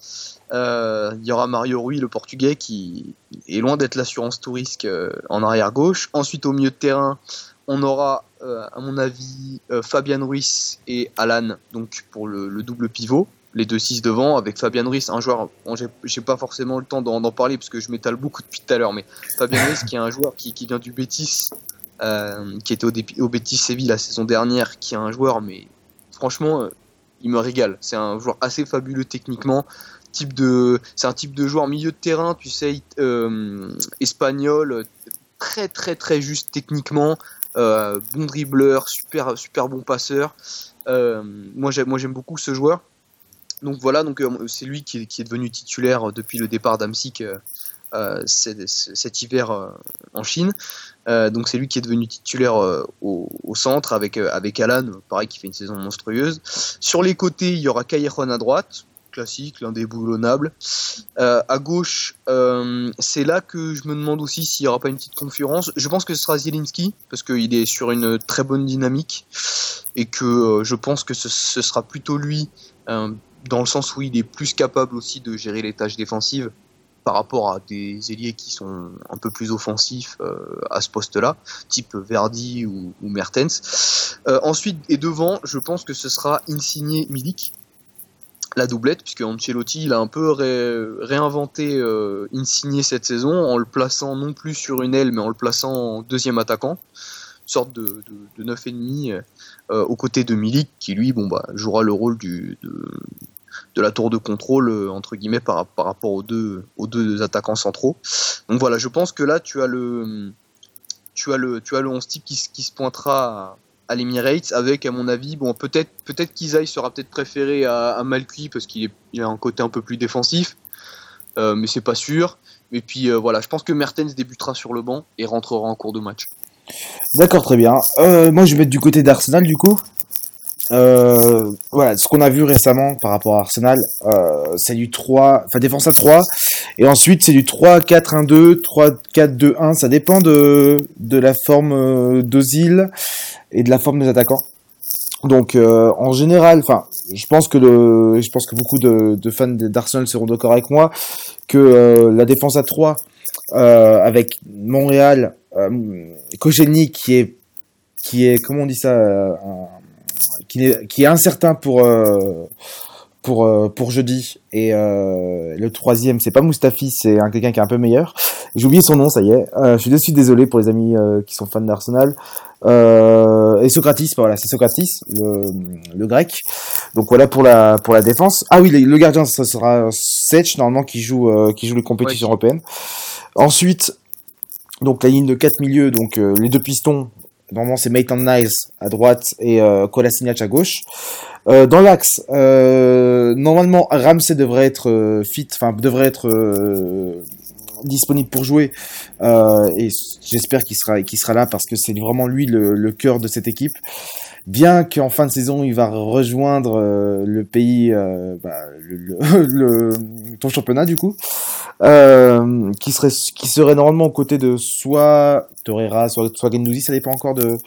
Il y aura Mario Rui, le portugais, qui est loin d'être l'assurance tout risque en arrière gauche. Ensuite au milieu de terrain, on aura à mon avis Fabian Ruiz et Alan donc pour le double pivot les deux 6 devant, avec Fabien Ruiz, un joueur, j'ai pas forcément le temps d'en parler parce que je m'étale beaucoup depuis tout à l'heure, mais Fabien Ruiz qui est un joueur qui, vient du Betis, euh, qui était au, Betis Séville la saison dernière, qui est un joueur, mais franchement, euh, il me régale. C'est un joueur assez fabuleux techniquement. C'est un type de joueur milieu de terrain, tu sais, euh, espagnol, très très très juste techniquement, bon dribbleur, super super bon passeur. moi j'aime beaucoup ce joueur. Donc voilà, donc euh, c'est lui qui est, devenu titulaire depuis le départ d'Amsic euh, euh, cet, hiver en Chine. donc c'est lui qui est devenu titulaire au, centre avec avec Alan, pareil qui fait une saison monstrueuse. Sur les côtés, il y aura Callejon à droite, classique, l'indéboulonnable. Euh, à gauche, euh, c'est là que je me demande aussi s'il n'y aura pas une petite concurrence. Je pense que ce sera Zielinski, parce qu'il est sur une très bonne dynamique, et que euh, je pense que ce, sera plutôt lui, euh, dans le sens où il est plus capable aussi de gérer les tâches défensives par rapport à des ailiers qui sont un peu plus offensifs euh, à ce poste-là, type Verdi ou, Mertens. Euh, ensuite, et devant, je pense que ce sera Insigné Milik, la doublette, puisque Ancelotti il a un peu ré- réinventé euh, Insigné cette saison en le plaçant non plus sur une aile, mais en le plaçant deuxième attaquant, sorte de, de, de 9,5 euh, aux côtés de Milik, qui lui bon, bah, jouera le rôle du, de, de la tour de contrôle euh, entre guillemets par, par rapport aux deux, aux deux attaquants centraux. Donc voilà, je pense que là tu as le tu as le tu as le 11 type qui, qui se pointera à, l'Emirates avec à mon avis bon peut-être peut-être qu'Isaï sera peut-être préféré à, à parce qu'il il a un côté un peu plus défensif, euh, mais c'est pas sûr. Et puis euh, voilà, je pense que Mertens débutera sur le banc et rentrera en cours de match. D'accord, très bien. Moi, je vais mettre du côté d'Arsenal, du coup. Euh, voilà, ce qu'on a vu récemment par rapport à Arsenal, euh, c'est du 3, enfin défense à 3, et ensuite c'est du 3-4-1-2, 3-4-2-1, ça dépend de, de la forme euh, d'Ozil et de la forme des attaquants. Donc euh, en général, enfin, je pense que le, je pense que beaucoup de, de fans d'Arsenal seront d'accord avec moi que euh, la défense à 3 euh, avec Montréal, euh, qui est qui est comment on dit ça qui est qui est incertain pour euh, pour euh, pour jeudi. Et euh, le troisième c'est pas Mustafi c'est un quelqu'un qui est un peu meilleur. J'ai oublié son nom ça y est. Je suis déçu désolé pour les amis qui sont fans d'Arsenal. Et Socratis bah voilà c'est Socratis le, le grec. Donc voilà pour la pour la défense. Ah oui le, gardien ce sera Sech normalement qui joue qui joue les compétitions Ouais. européennes. Ensuite donc la ligne de quatre milieux donc euh, les deux pistons Normalement, c'est Maitland Niles à droite et euh, Kolasinac à gauche. Euh, dans l'axe, euh, normalement, Ramsey devrait être euh, fit, enfin devrait être euh, disponible pour jouer. Euh, et j'espère qu'il sera, qu'il sera là parce que c'est vraiment lui le, le cœur de cette équipe. Bien qu'en fin de saison, il va rejoindre euh, le pays, euh, bah, le, le, (laughs) le- ton championnat du coup, euh, qui serait, normalement aux côtés de soit Torreira, soit, soit Gendouzi, ça dépend encore de,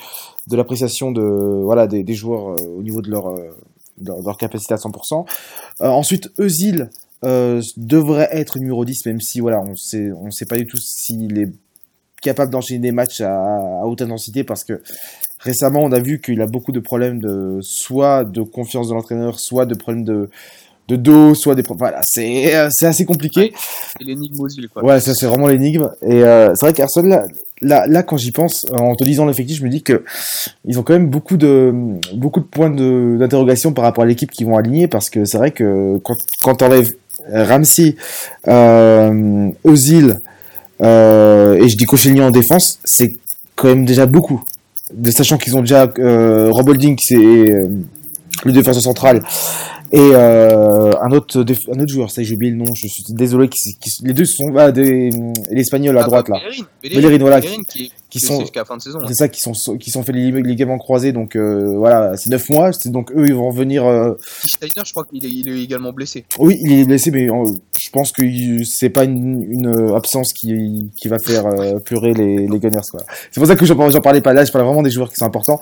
l'appréciation de, voilà, des, joueurs euh, au niveau de leur, euh, capacité à 100%. Euh, ensuite, Eusil devrait être numéro 10, même si voilà, on sait, on sait pas du tout s'il est capable d'enchaîner des matchs à, à haute intensité parce que récemment on a vu qu'il a beaucoup de problèmes de soit de confiance de l'entraîneur, soit de problèmes de de dos, soit des voilà, c'est euh, c'est assez compliqué. C'est l'énigme Ozil quoi. Ouais, ça c'est vraiment l'énigme. Et euh, c'est vrai qu'Arsenal, là, là, là, quand j'y pense, euh, en te disant l'effectif, je me dis que ils ont quand même beaucoup de beaucoup de points de- d'interrogation par rapport à l'équipe qu'ils vont aligner, parce que c'est vrai que quand quand t'enlèves Ramsey, euh, Ozil euh, et je dis Koscielny en défense, c'est quand même déjà beaucoup. De sachant qu'ils ont déjà euh, Rob Holding, c'est euh, le défenseur central et euh, un autre un autre joueur ça j'ai oublié le nom je suis désolé qui, qui- les deux sont ah, des l'espagnol à Ah, droite bah, là. Bellerin, voilà, Bellerin qui, est- qui sont- sont jusqu'à la fin de saison. c'est ça qui sont qui sont fait les lig- ligaments croisés donc euh, voilà c'est neuf mois c'est donc eux ils vont revenir euh, Steiner, je crois qu'il est, il est également blessé. oui il est blessé mais euh, je pense que c'est pas une, une absence qui qui va faire euh, pleurer les les Gunners quoi c'est pour ça que j'en j'en parlais pas là je parlais vraiment des joueurs qui sont importants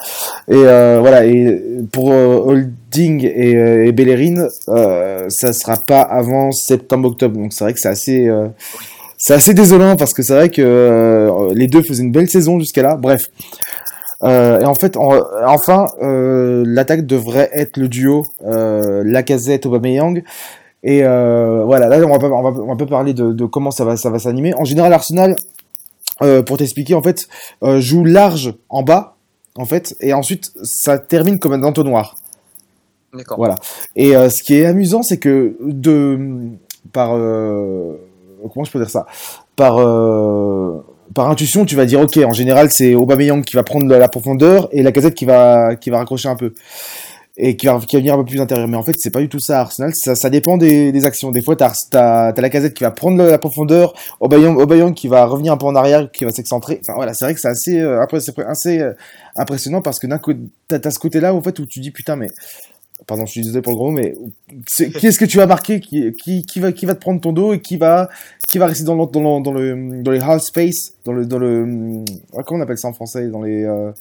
et euh, voilà et pour euh, Holding et, euh, et Bellerin euh, ça sera pas avant septembre octobre donc c'est vrai que c'est assez euh, c'est assez désolant parce que c'est vrai que euh, les deux faisaient une belle saison jusqu'à là bref euh, et en fait, en- enfin, euh, l'attaque devrait être le duo euh, Lacazette Aubameyang. Et voilà, là on va pas, on va, on va pas parler de, de comment ça va, ça va s'animer. En général, Arsenal, pour t'expliquer, en fait, joue large en bas, en fait, et ensuite ça termine comme un entonnoir. D'accord. Voilà. Et ce qui est amusant, c'est que de par comment je peux dire ça, par euh, par intuition, tu vas dire ok, en général, c'est Aubameyang qui va prendre la profondeur et la casette qui va qui va raccrocher un peu et qui va, qui va venir un peu plus intérieur. Mais en fait, c'est pas du tout ça, Arsenal. Ça, dépend des, actions. Des fois, t'as as, la casette qui va prendre la, profondeur, Aubameyang, Aubameyang qui va revenir un peu en arrière, qui va s'excentrer. Enfin voilà, c'est vrai que c'est assez, assez euh, impressionnant parce que d'un côté, t'as as ce côté-là, en fait, où tu dis putain, mais pardon, je suis désolé pour le gros, mais qui est-ce que tu vas marquer? Qui, qui, va, qui va te prendre ton dos et qui va, qui va rester dans dans le, dans le, les half space, dans le, dans le, ah, comment on appelle ça en français, dans les, euh,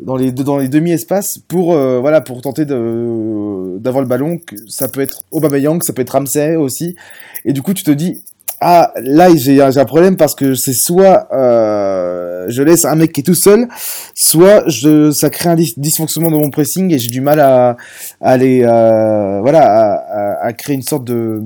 dans les, dans les demi-espaces pour, euh, voilà, pour tenter de, d'avoir le ballon. Ça peut être Aubameyang, ça peut être Ramsey aussi. Et du coup, tu te dis, ah là j'ai un, problème parce que c'est soit euh, je laisse un mec qui est tout seul, soit je ça crée un dysfonctionnement dans mon pressing et j'ai du mal à, aller euh, voilà à, créer une sorte de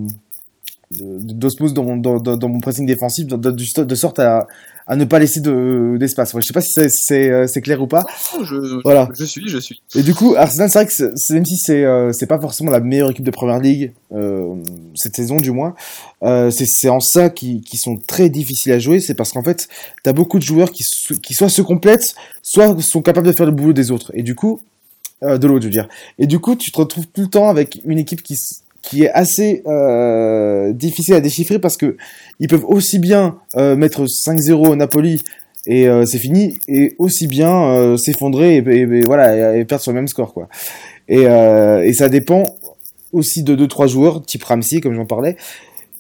d'osmose dans, mon pressing défensif de, de sorte à, à ne pas laisser de d'espace. Ouais, je sais pas si c'est euh, c'est clair ou pas. Je, voilà. Je suis, je suis. Et du coup, Arsenal, c'est vrai que même si c'est euh, c'est pas forcément la meilleure équipe de Première Ligue euh, cette saison du moins, euh, c'est c'est en ça qui qui sont très difficiles à jouer. C'est parce qu'en fait, t'as beaucoup de joueurs qui qui soit se complètent, soit sont capables de faire le boulot des autres. Et du coup, de l'autre, je veux dire. Et du coup, tu te retrouves tout le temps avec une équipe qui qui est assez euh, difficile à déchiffrer parce que ils peuvent aussi bien euh, mettre 5-0 au Napoli et euh, c'est fini et aussi bien euh, s'effondrer et, et, voilà et, perdre sur le même score quoi. Et, euh, et ça dépend aussi de deux trois joueurs type Ramsey comme j'en parlais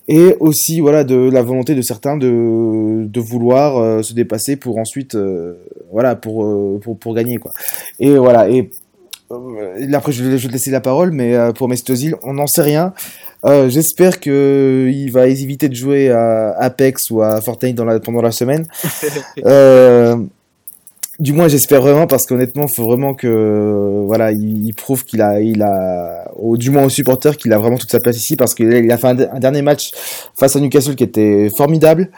et aussi voilà de la volonté de certains de, de vouloir se dépasser pour ensuite voilà pour, pour pour gagner quoi. Et voilà et euh, après, je vais, te laisser la parole, mais euh, pour Mesut Özil, on n'en sait rien. Euh, J'espère que il va éviter de jouer à Apex ou à Fortnite dans la, pendant la semaine. (laughs) euh, du moins, j'espère vraiment parce qu'honnêtement, il faut vraiment que voilà, il, il prouve qu'il a, il a, au, du moins aux supporters, qu'il a vraiment toute sa place ici parce qu'il a fait un, dernier match face à Newcastle qui était formidable.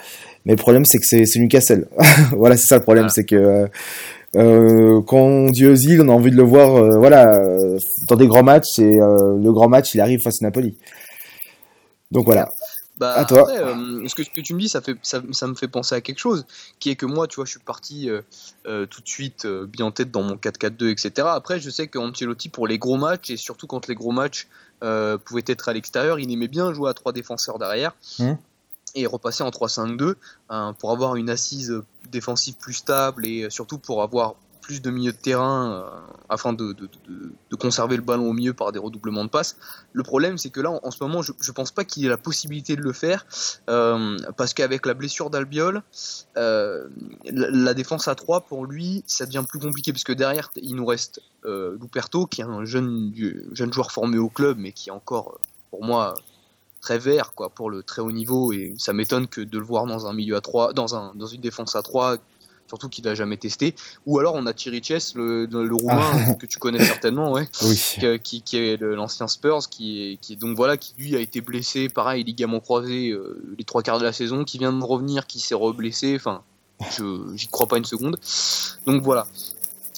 Mais le problème, c'est que c'est Newcastle. (laughs) voilà, c'est ça le problème, ah. c'est que euh, quand on dit Ozil, on a envie de le voir, euh, voilà, euh, dans des grands matchs. Et euh, le grand match, il arrive face à Napoli. Donc voilà. Bah, à toi. ce, que, ce, que, tu me dis, ça, fait, ça, ça, me fait penser à quelque chose, qui est que moi, tu vois, je suis parti tout de suite bien en tête dans mon 4-4-2, etc. Après, je sais qu'Ancelotti, pour les gros matchs, et surtout quand les gros matchs pouvaient être à l'extérieur, il aimait bien jouer à trois défenseurs derrière. Mmh et repasser en 3-5-2 hein, pour avoir une assise défensive plus stable et surtout pour avoir plus de milieu de terrain euh, afin de, conserver le ballon au milieu par des redoublements de passes. Le problème, c'est que là, en, ce moment, je ne pense pas qu'il ait la possibilité de le faire euh, parce qu'avec la blessure d'Albiol, euh, la, défense à 3, pour lui, ça devient plus compliqué parce que derrière, il nous reste Luperto, qui est un jeune, jeune joueur formé au club, mais qui est encore, pour moi, très vert quoi pour le très haut niveau. Et ça m'étonne que de le voir dans un milieu à 3 dans un dans une défense à 3 surtout qu'il n'a jamais testé. Ou alors on a Thierry Chess le, le, roumain ah. (laughs) que tu connais certainement ouais qui, qui, est l'ancien Spurs qui est, qui est donc voilà qui lui a été blessé pareil ligament croisé euh, les trois quarts de la saison qui vient de revenir qui s'est reblessé. Enfin je j'y crois pas une seconde. Donc voilà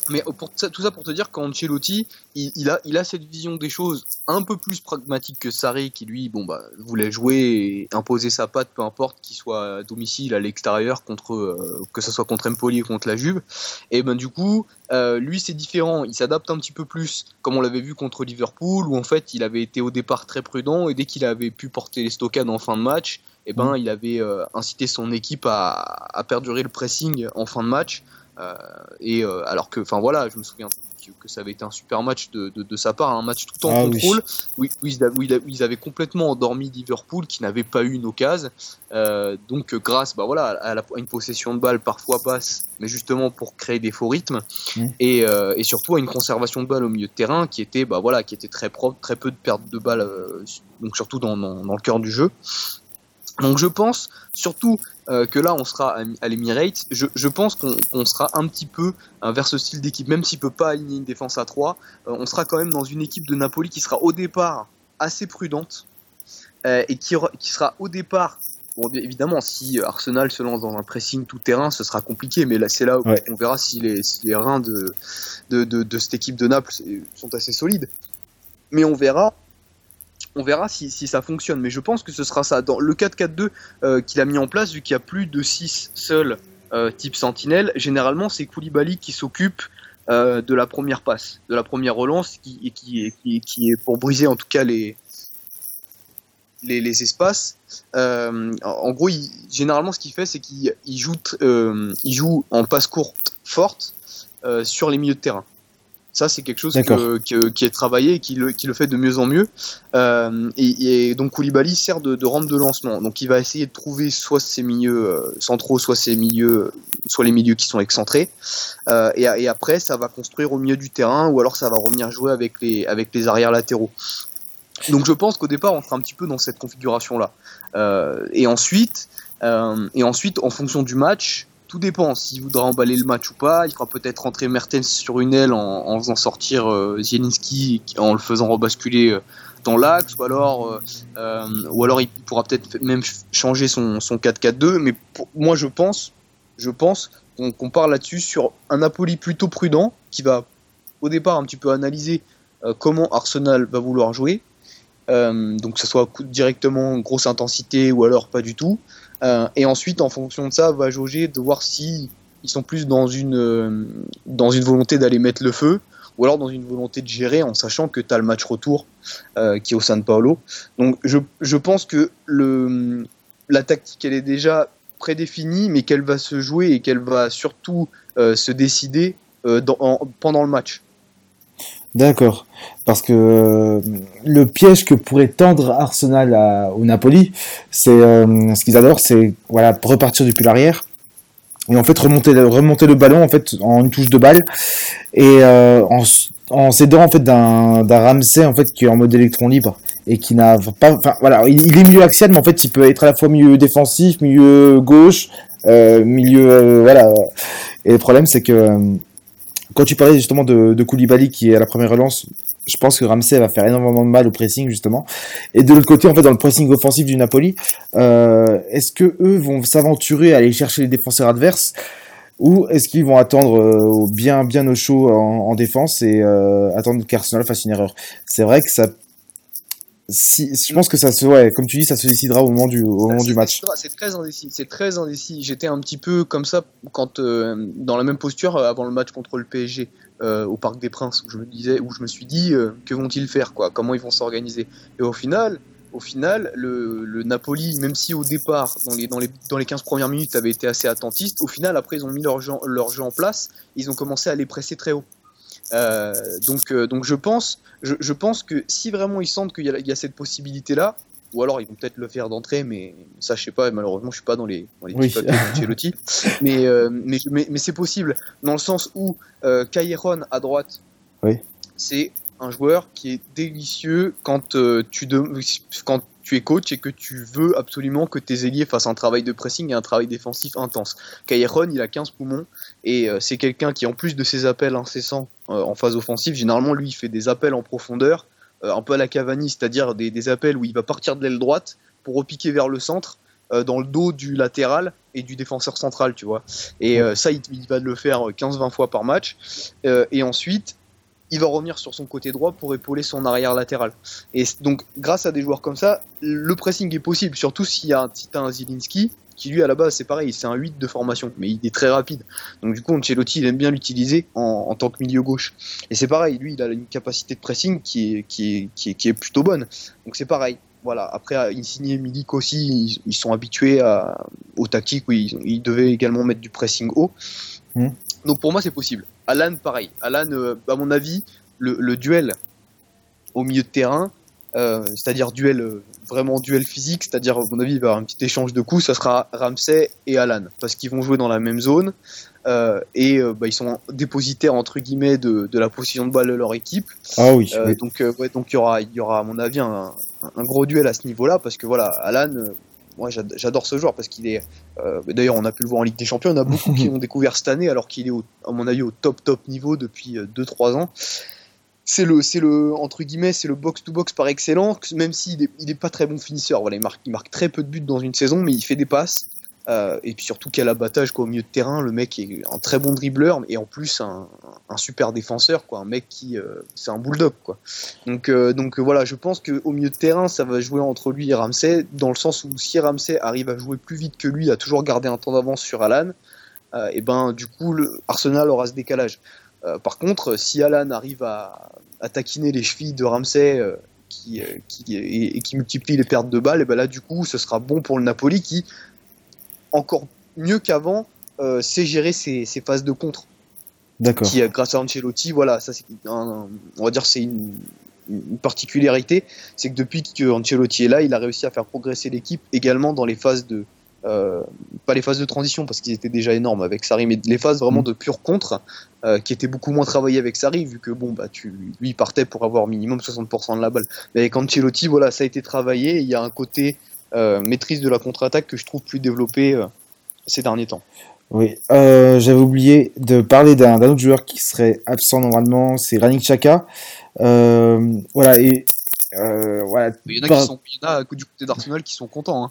mais pour tout ça pour te dire qu'Ancelotti, il, il, a, il a cette vision des choses un peu plus pragmatique que Sarri, qui lui, bon bah, voulait jouer et imposer sa patte, peu importe qu'il soit à domicile, à l'extérieur, contre euh, que ce soit contre Empoli ou contre la Juve. Et ben du coup, euh, lui c'est différent, il s'adapte un petit peu plus, comme on l'avait vu contre Liverpool, où en fait il avait été au départ très prudent et dès qu'il avait pu porter les stockades en fin de match, et ben mmh. il avait euh, incité son équipe à, à perdurer le pressing en fin de match. Euh, et euh, alors que, enfin voilà, je me souviens que, ça avait été un super match de, de, de sa part, un match tout en ah, contrôle, oui. où, ils, ils, avaient complètement endormi Liverpool, qui n'avait pas eu une occasion. Euh, donc grâce, bah voilà, à, la, à, une possession de balle parfois passe, mais justement pour créer des faux rythmes, mmh. et, euh, et, surtout à une conservation de balle au milieu de terrain qui était, bah voilà, qui était très propre, très peu de pertes de balles, euh, donc surtout dans, dans, dans le cœur du jeu. Donc je pense surtout euh, que là on sera à, l'Emirates, je, je, pense qu'on sera un petit peu euh, vers ce style d'équipe, même s'il peut pas aligner une défense à 3, euh, on sera quand même dans une équipe de Napoli qui sera au départ assez prudente euh, et qui, qui, sera au départ, bon évidemment si Arsenal se lance dans un pressing tout terrain ce sera compliqué, mais là c'est là où ouais. on verra si les, si les reins de, de, de, de cette équipe de Naples sont assez solides. Mais on verra on verra si, ça fonctionne. Mais je pense que ce sera ça. Dans le 4-4-2 euh, qu'il a mis en place, vu qu'il y a plus de 6 seuls euh, type sentinelle, généralement c'est Koulibaly qui s'occupe euh, de la première passe, de la première relance, qui, est pour briser en tout cas les, espaces. Euh, en gros, généralement ce qu'il fait, c'est qu'il joue, joue en passe courte forte sur les milieux de terrain. Ça, c'est quelque chose que, qui est travaillé et qui le, qui le, fait de mieux en mieux. Euh, et, donc Koulibaly sert de, de, rampe de lancement. Donc il va essayer de trouver soit ses milieux euh, centraux, soit ses milieux, soit les milieux qui sont excentrés. Euh, et, et, après, ça va construire au milieu du terrain, ou alors ça va revenir jouer avec les, avec les arrières latéraux. Donc je pense qu'au départ, on sera un petit peu dans cette configuration-là. Euh, et ensuite, et ensuite, en fonction du match, tout dépend. S'il voudra emballer le match ou pas, il fera peut-être rentrer Mertens sur une aile en, faisant sortir euh, Zielinski, en le faisant rebasculer euh, dans l'axe, ou alors, euh, ou alors il pourra peut-être même changer son, son 4-4-2. Mais moi, je pense, je pense qu'on qu part là-dessus sur un Napoli plutôt prudent qui va au départ un petit peu analyser comment Arsenal va vouloir jouer. donc que ce soit directement grosse intensité ou alors pas du tout. Euh, et ensuite, en fonction de ça, va jauger de voir si ils sont plus dans une, euh, dans une volonté d'aller mettre le feu ou alors dans une volonté de gérer en sachant que tu as le match retour euh, qui est au San Paolo. Donc je, je pense que le, la tactique, elle est déjà prédéfinie, mais qu'elle va se jouer et qu'elle va surtout se décider pendant le match. D'accord. Parce que euh, le piège que pourrait tendre Arsenal au Napoli, c'est euh, ce qu'ils adorent, c'est voilà repartir depuis l'arrière. Et en fait remonter le, ballon en fait en une touche de balle. Et euh, en, s'aidant en fait d'un d'un en fait qui est en mode électron libre et qui n'a pas enfin voilà il, il, est milieu axial mais en fait il peut être à la fois milieu défensif milieu gauche milieu voilà. Et le problème c'est que quand tu parlais justement de, de Koulibaly qui est à la première relance, je pense que Ramsey va faire énormément de mal au pressing justement. Et de l'autre côté, en fait, dans le pressing offensif du Napoli, euh, est-ce que eux vont s'aventurer à aller chercher les défenseurs adverses ou est-ce qu'ils vont attendre euh, bien bien au chaud en, en défense et euh, attendre qu'Arsenal fasse une erreur? C'est vrai que ça si, je pense que ça se, ouais, comme tu dis, ça se décidera au moment du, au moment du match. C'est très indécis. C'est très indécis. J'étais un petit peu comme ça quand euh, dans la même posture euh, avant le match contre le PSG euh, au Parc des Princes, où je me disais, où je me suis dit, euh, que vont-ils faire, quoi? Comment ils vont s'organiser? Et au final, au final, le, le, Napoli, même si au départ, dans les, dans les, dans les 15 premières minutes, avait été assez attentiste, au final, après, ils ont mis leur jeu, leur jeu en place, ils ont commencé à les presser très haut. Euh, donc, euh, donc je pense, je, je, pense que si vraiment ils sentent qu'il y, y, a cette possibilité-là, ou alors ils vont peut-être le faire d'entrée, mais ça je sais pas. Malheureusement, je suis pas dans les, dans les oui. papiers (laughs) mais, euh, mais, mais, mais c'est possible dans le sens où euh, à droite, oui. c'est un joueur qui est délicieux quand euh, tu de, quand tu es coach et que tu veux absolument que tes ailiers fassent un travail de pressing et un travail défensif intense. Kairon, il a 15 poumons et euh, c'est quelqu'un qui, en plus de ses appels incessants euh, en phase offensive, généralement, lui, il fait des appels en profondeur, euh, un peu à la Cavani, c'est-à-dire des, appels où il va partir de l'aile droite pour repiquer vers le centre, dans le dos du latéral et du défenseur central, tu vois. Et ça, il, va le faire 15-20 fois par match. et ensuite, il va revenir sur son côté droit pour épauler son arrière latéral. Et donc, grâce à des joueurs comme ça, le pressing est possible, surtout s'il y a un, si un Zielinski, qui lui à la base c'est pareil, c'est un 8 de formation, mais il est très rapide. Donc du coup, Ancelotti il aime bien l'utiliser en, en, tant que milieu gauche. Et c'est pareil, lui il a une capacité de pressing qui est, qui est, qui est, qui est plutôt bonne. Donc c'est pareil. Voilà. Après, Insigne et Milik aussi, ils, ils sont habitués à, aux tactiques où ils, ils, devaient également mettre du pressing haut. Mmh. Donc pour moi c'est possible. Alan pareil. Alan, euh, à mon avis, le, le, duel au milieu de terrain, euh, c'est-à-dire duel euh, vraiment duel physique, c'est-à-dire à mon avis il va y avoir un petit échange de coups, ça sera Ramsey et Alan parce qu'ils vont jouer dans la même zone euh, et euh, bah, ils sont dépositaires entre guillemets de, de, la position de balle de leur équipe. Ah oui. oui. Donc ouais, donc il y aura il y aura à mon avis un, un gros duel à ce niveau-là parce que voilà Alan moi j'adore ce joueur parce qu'il est euh, d'ailleurs on a pu le voir en Ligue des Champions on a beaucoup (laughs) qui l'ont découvert cette année alors qu'il est au, à mon avis au top top niveau depuis 2-3 ans c'est le c'est le entre guillemets c'est le box to box par excellence même s'il est, il est pas très bon finisseur. Voilà il marque il marque très peu de buts dans une saison mais il fait des passes. Euh, et puis surtout quel abattage quoi, au milieu de terrain. Le mec est un très bon dribbleur et en plus un, un super défenseur quoi. Un mec qui euh, c'est un bulldog quoi. Donc euh, donc voilà je pense que au milieu de terrain ça va jouer entre lui et Ramsey dans le sens où si Ramsey arrive à jouer plus vite que lui à toujours garder un temps d'avance sur Alan euh, et ben du coup le Arsenal aura ce décalage euh, par contre, si Alan arrive à, à, taquiner les chevilles de Ramsey euh, qui, qui, et, et, qui multiplie les pertes de balles, et ben là, du coup, ce sera bon pour le Napoli qui, encore mieux qu'avant, euh, sait gérer ses, ses, phases de contre. D'accord. qui, euh, grâce à Ancelotti, voilà, ça c'est un- on va dire c'est une, une particularité, c'est que depuis que Ancelotti est là, il a réussi à faire progresser l'équipe également dans les phases de euh, pas les phases de transition parce qu'ils étaient déjà énormes avec Sarri, mais les phases vraiment Mm. de pur contre euh, qui étaient beaucoup moins travaillées avec Sarri vu que bon bah tu lui il partait pour avoir minimum 60% de la balle. Mais avec Ancelotti, voilà, ça a été travaillé. Il y a un côté euh, maîtrise de la contre-attaque que je trouve plus développé ces derniers temps. Oui, j'avais oublié de parler d'un autre joueur qui serait absent normalement, c'est Rannik Chaka. Voilà, et voilà. Il y en a, Par- qui sont, il y en a du côté d'Arsenal qui sont contents. hein.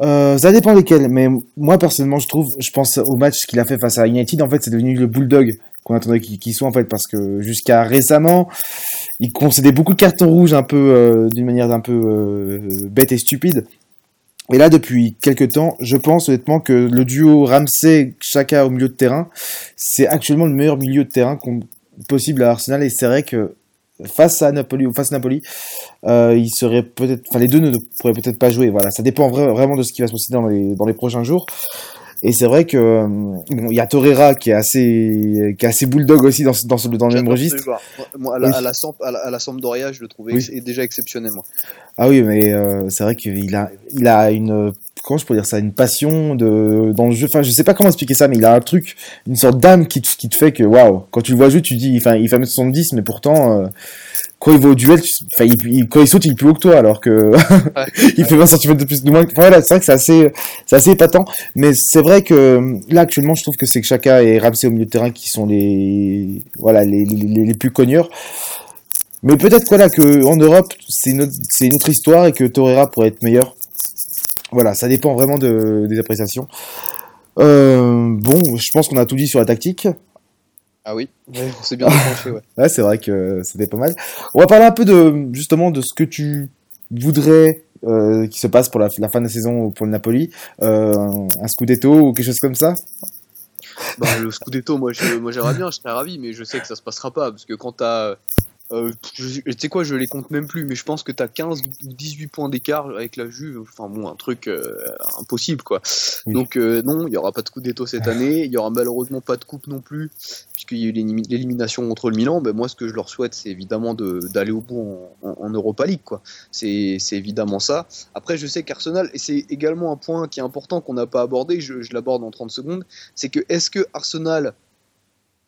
Euh, ça dépend desquels, mais moi personnellement, je trouve, je pense au match qu'il a fait face à United, en fait, c'est devenu le bulldog qu'on attendait qu'il soit en fait, parce que jusqu'à récemment, il concédait beaucoup de cartons rouges un peu euh, d'une manière un peu euh, bête et stupide. Et là, depuis quelques temps, je pense honnêtement que le duo Ramsey-Chaka au milieu de terrain, c'est actuellement le meilleur milieu de terrain possible à Arsenal. Et c'est vrai que face à Napoli ou face à Napoli, euh, il serait peut-être, enfin les deux ne pourraient peut-être pas jouer. Voilà, ça dépend vra- vraiment de ce qui va se passer dans les dans les prochains jours. Et c'est vrai que euh, bon, il y a Torreira qui est assez qui est assez bulldog aussi dans dans dans le même registre. Moi, à, la, Oui. à, la Samp- à, la, à la Sampdoria, je le trouvais Oui. ex- déjà exceptionnel. Moi. Ah oui, mais euh, c'est vrai qu'il a, il a une, comment je peux dire ça, une passion de dans le jeu. Enfin, je sais pas comment expliquer ça, mais il a un truc, une sorte d'âme qui te, qui te fait que, waouh, quand tu le vois jouer, tu dis, enfin, il fait 1m70, mais pourtant, euh, quand il va au duel, tu- enfin, il, il- quand il saute, il est plus haut que toi, alors que (laughs) il fait 20 cm de plus de moins. Enfin, voilà, c'est vrai que c'est assez, c'est assez épatant. Mais c'est vrai que là, actuellement, je trouve que c'est que Chaka et Ramsey au milieu de terrain qui sont les, voilà, les, les, les, plus cogneurs. Mais peut-être voilà que en Europe c'est une autre, c'est une autre histoire et que Torreira pourrait être meilleur. Voilà, ça dépend vraiment de, des appréciations. Euh, bon, je pense qu'on a tout dit sur la tactique. Ah oui, ouais, (laughs) on s'est bien tranché. Ouais. Ouais, c'est vrai que c'était pas mal. On va parler un peu de justement de ce que tu voudrais euh, qui se passe pour la, la fin de la saison pour le Napoli, euh, un scudetto ou quelque chose comme ça? Bah, le Scudetto, moi, je- moi j'aimerais bien, je serais ravi, mais je sais que ça se passera pas parce que quand t'as. Euh, je- tu sais quoi, je les compte même plus, mais je pense que t'as 15 ou 18 points d'écart avec la Juve. Enfin bon, un truc euh, impossible quoi. Oui. Donc euh, non, il y aura pas de Scudetto cette année. Il y aura malheureusement pas de coupe non plus, puisqu'il y a eu l'élim- l'élimination contre le Milan. Ben, moi, ce que je leur souhaite, c'est évidemment de- d'aller au bout en, en- en Europa League quoi. C'est c'est évidemment ça. Après, je sais qu'Arsenal, et c'est également un point qui est important qu'on n'a pas abordé, je, je l'aborde en 30 secondes, c'est que est-ce que Arsenal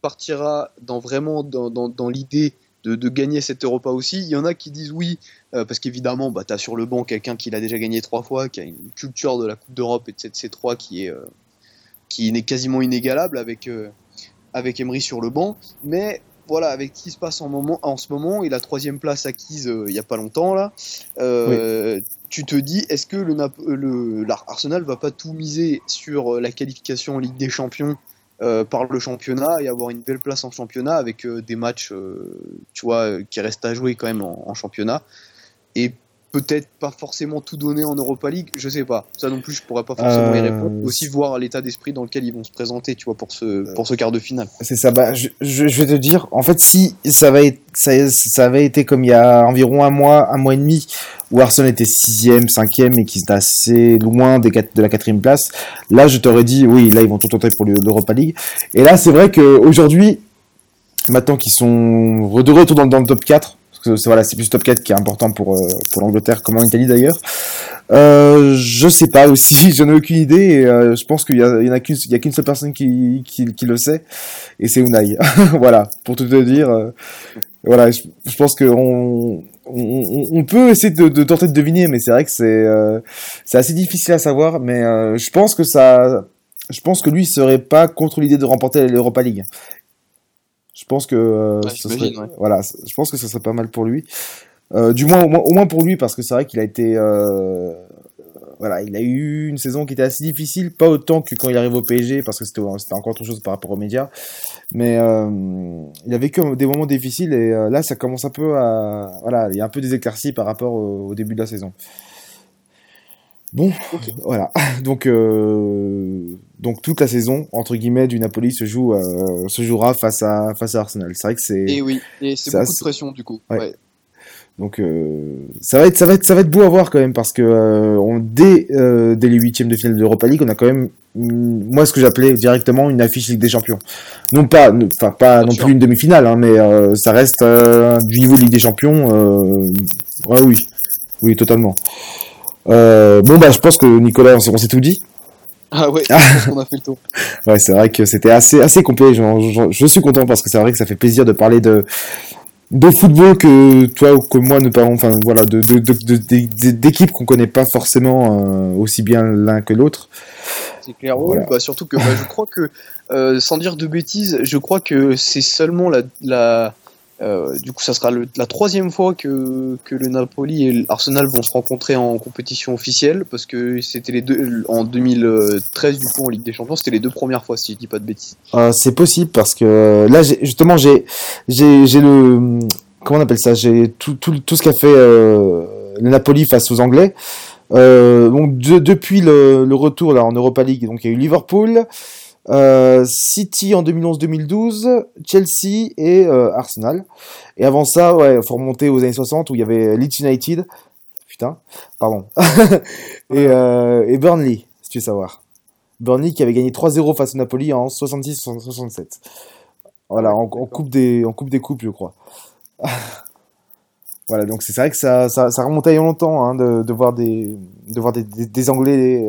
partira dans vraiment dans, dans, dans l'idée de, de gagner cette Europa aussi Il y en a qui disent oui, euh, parce qu'évidemment, bah, tu as sur le banc quelqu'un qui l'a déjà gagné trois fois, qui a une culture de la Coupe d'Europe et de cette C3 qui est, euh, qui est quasiment inégalable avec, euh, avec Emery sur le banc. Mais voilà, avec ce qui se passe en, moment, en ce moment et la troisième place acquise il y a pas longtemps, là, tu te dis, est-ce que le, le Arsenal va pas tout miser sur la qualification en Ligue des Champions euh, par le championnat et avoir une belle place en championnat avec euh, des matchs, euh, tu vois, qui restent à jouer quand même en, en championnat. Et peut-être pas forcément tout donner en Europa League, je sais pas. Ça non plus, je pourrais pas forcément y Euh, répondre. Aussi voir l'état d'esprit dans lequel ils vont se présenter, tu vois, pour ce pour ce quart de finale. C'est ça. Bah, je, je, je vais te dire, en fait, si ça avait, été- ça, ça avait été comme il y a environ un mois, un mois et demi, où Arsenal était sixième, cinquième et qu'ils étaient assez loin des quatre- de la quatrième place, là, je t'aurais dit, oui, là, ils vont tout tenter pour le- l'Europa League. Et là, c'est vrai que aujourd'hui, maintenant qu'ils sont de retour dans, dans le top 4, parce que voilà, c'est plus top 4 qui est important pour, euh, pour l'Angleterre, comme en Italie d'ailleurs. Euh, je sais pas aussi, (laughs) j'en ai aucune idée. Euh, je pense qu'il y, y a qu'une, seule personne qui, qui, qui le sait, et c'est Unai. (laughs) voilà, pour tout te dire. euh, voilà, je, pense que on, on, peut essayer de, de tenter de deviner, mais c'est vrai que c'est, euh, assez difficile à savoir. Mais euh, je pense que ça, je pense que lui serait pas contre l'idée de remporter l'Europa League. Je pense que euh, Ouais, j'imagine, serait, ouais. voilà, je pense que ce serait pas mal pour lui. Euh, du moins au, moins, au moins pour lui, parce que c'est vrai qu'il a été, euh, voilà, il a eu une saison qui était assez difficile, pas autant que quand il arrive au PSG, parce que c'était encore autre chose par rapport aux médias. Mais euh, il a vécu des moments difficiles et euh, là, ça commence un peu à, voilà, il y a un peu des éclaircies par rapport au, au début de la saison. Bon, voilà. (laughs) Donc, euh, donc toute la saison entre guillemets du Napoli se joue, euh, se jouera face à face à Arsenal. C'est vrai que c'est Et oui, et c'est beaucoup de pression du coup. Ouais. Ouais. Donc euh, ça va être ça va être ça va être beau à voir quand même parce que euh, on, dès dès les huitièmes de finale d'Europa League on a quand même une- moi ce que j'appelais directement une affiche Ligue des Champions. Non pas enfin pas Bien non sûr. plus une demi-finale hein, mais ça reste du niveau Ligue des Champions. Ouais, oui oui totalement. Bon bah je pense que Nicolas on s'est tout dit. Ah ouais, (laughs) je pense qu'on a fait le tour. Ouais, c'est vrai que c'était assez, assez complet. Je suis content parce que c'est vrai que ça fait plaisir de parler de, de football que toi ou que moi nous parlons, enfin voilà, de, d'équipes qu'on connaît pas forcément euh, aussi bien l'un que l'autre. C'est clair. Voilà. bah, surtout que bah, je crois que, euh, sans dire de bêtises, je crois que c'est seulement la. la euh, du coup, ça sera la troisième fois que, que le Napoli et l'Arsenal vont se rencontrer en compétition officielle, parce que c'était les deux en 2013 du coup en Ligue des Champions, c'était les deux premières fois si je dis pas de bêtises. Euh, c'est possible parce que là, justement, j'ai, j'ai, le, comment on appelle ça? J'ai tout, tout, tout ce qu'a fait euh, le Napoli face aux Anglais. Euh, donc de- depuis le, le retour là en Europa League, donc il y a eu Liverpool, euh, City en 2011-2012, Chelsea et euh, Arsenal. Et avant ça, ouais, faut remonter aux années 60 où il y avait Leeds United, putain, pardon, (laughs) et, euh, et Burnley, si tu veux savoir. Burnley qui avait gagné 3-0 face au Napoli en 66-67. Voilà, en, coupe des, en coupe des coupes, je crois. (laughs) voilà, donc c'est vrai que ça, ça, ça remontait il y a longtemps hein, de, de voir des, de voir des, des, des Anglais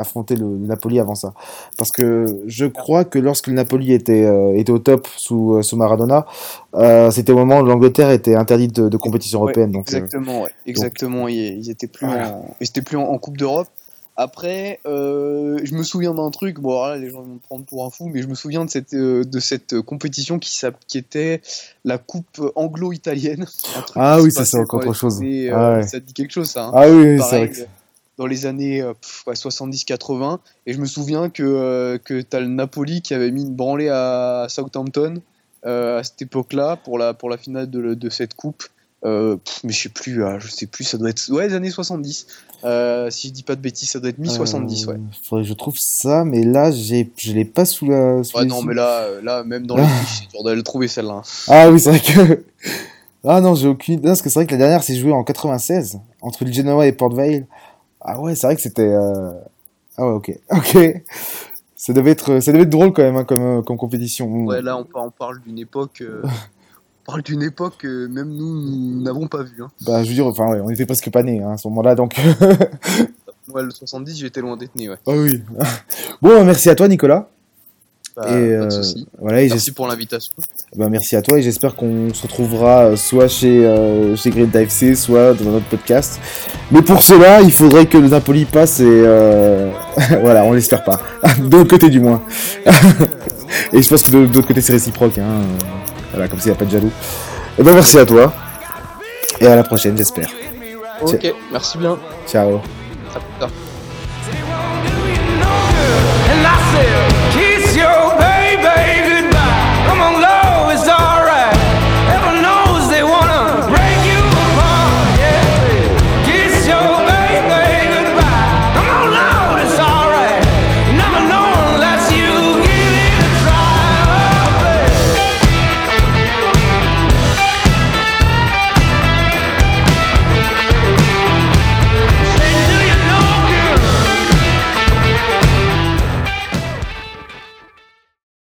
affronter le, le Napoli avant ça. Parce que je crois que lorsque le Napoli était, euh, était au top sous, euh, sous Maradona, euh, c'était au moment où l'Angleterre était interdite de, de compétition Ouais, européenne. donc, Exactement, ouais. Exactement. Ils, ils étaient plus Voilà. en, ils étaient plus en, en Coupe d'Europe. Après, euh, je me souviens d'un truc. Bon, alors là, les gens vont me prendre pour un fou, mais je me souviens de cette, euh, de cette compétition qui, qui était la Coupe anglo-italienne. Ah oui, ça, c'est encore autre chose. Ah ouais. Ça te dit quelque chose, ça hein Ah oui, oui, c'est vrai que... dans les années euh, pff, ouais, 70-80. Et je me souviens que, euh, que tu as le Napoli qui avait mis une branlée à Southampton euh, à cette époque-là pour la, pour la finale de, de cette coupe. Euh, pff, mais je sais plus, ah, je sais plus, ça doit être ouais, les années 70. Euh, si je dis pas de bêtises, ça doit être mi-70, ouais. Euh, Faudrait que je trouve ça, mais là, j'ai, je l'ai pas sous la. sous Ouais, non, mais là, euh, là même dans les fiches, c'est dur d'aller le trouver celle-là. hein. Ah oui, c'est vrai que. (laughs) Ah non, j'ai aucune. Non, parce que c'est vrai que la dernière s'est jouée en 96, entre le Genoa et Port Vale. Ah ouais, c'est vrai que c'était. euh, Ah ouais, ok. (laughs) Ok. Ça devait être, ça devait être drôle quand même, hein, comme, euh, comme compétition. Ouais, là, on, par- on parle d'une époque. euh, (laughs) on parle d'une époque que même nous, n'avons pas vu. Hein. Bah, je veux dire, enfin, ouais, on était presque pas nés hein, à ce moment-là, donc. (laughs) Ouais, le 70, j'étais loin d'être né, ouais. Ah oui. bon, merci à toi, Nicolas. Bah, et pas de euh, voilà, et Merci pour l'invitation. bah, merci à toi et j'espère qu'on se retrouvera euh, soit chez, euh, chez Green AFC, soit dans notre podcast. Mais pour cela, il faudrait que le Napoli passe et euh, (laughs) voilà, on l'espère pas. (laughs) de l'autre côté du moins. (laughs) et je pense que de, de l'autre côté c'est réciproque. Hein. Voilà, comme ça il n'y a pas de jaloux. Et ben merci à toi. Et à la prochaine, j'espère. Ok, merci bien. Ciao. À plus tard.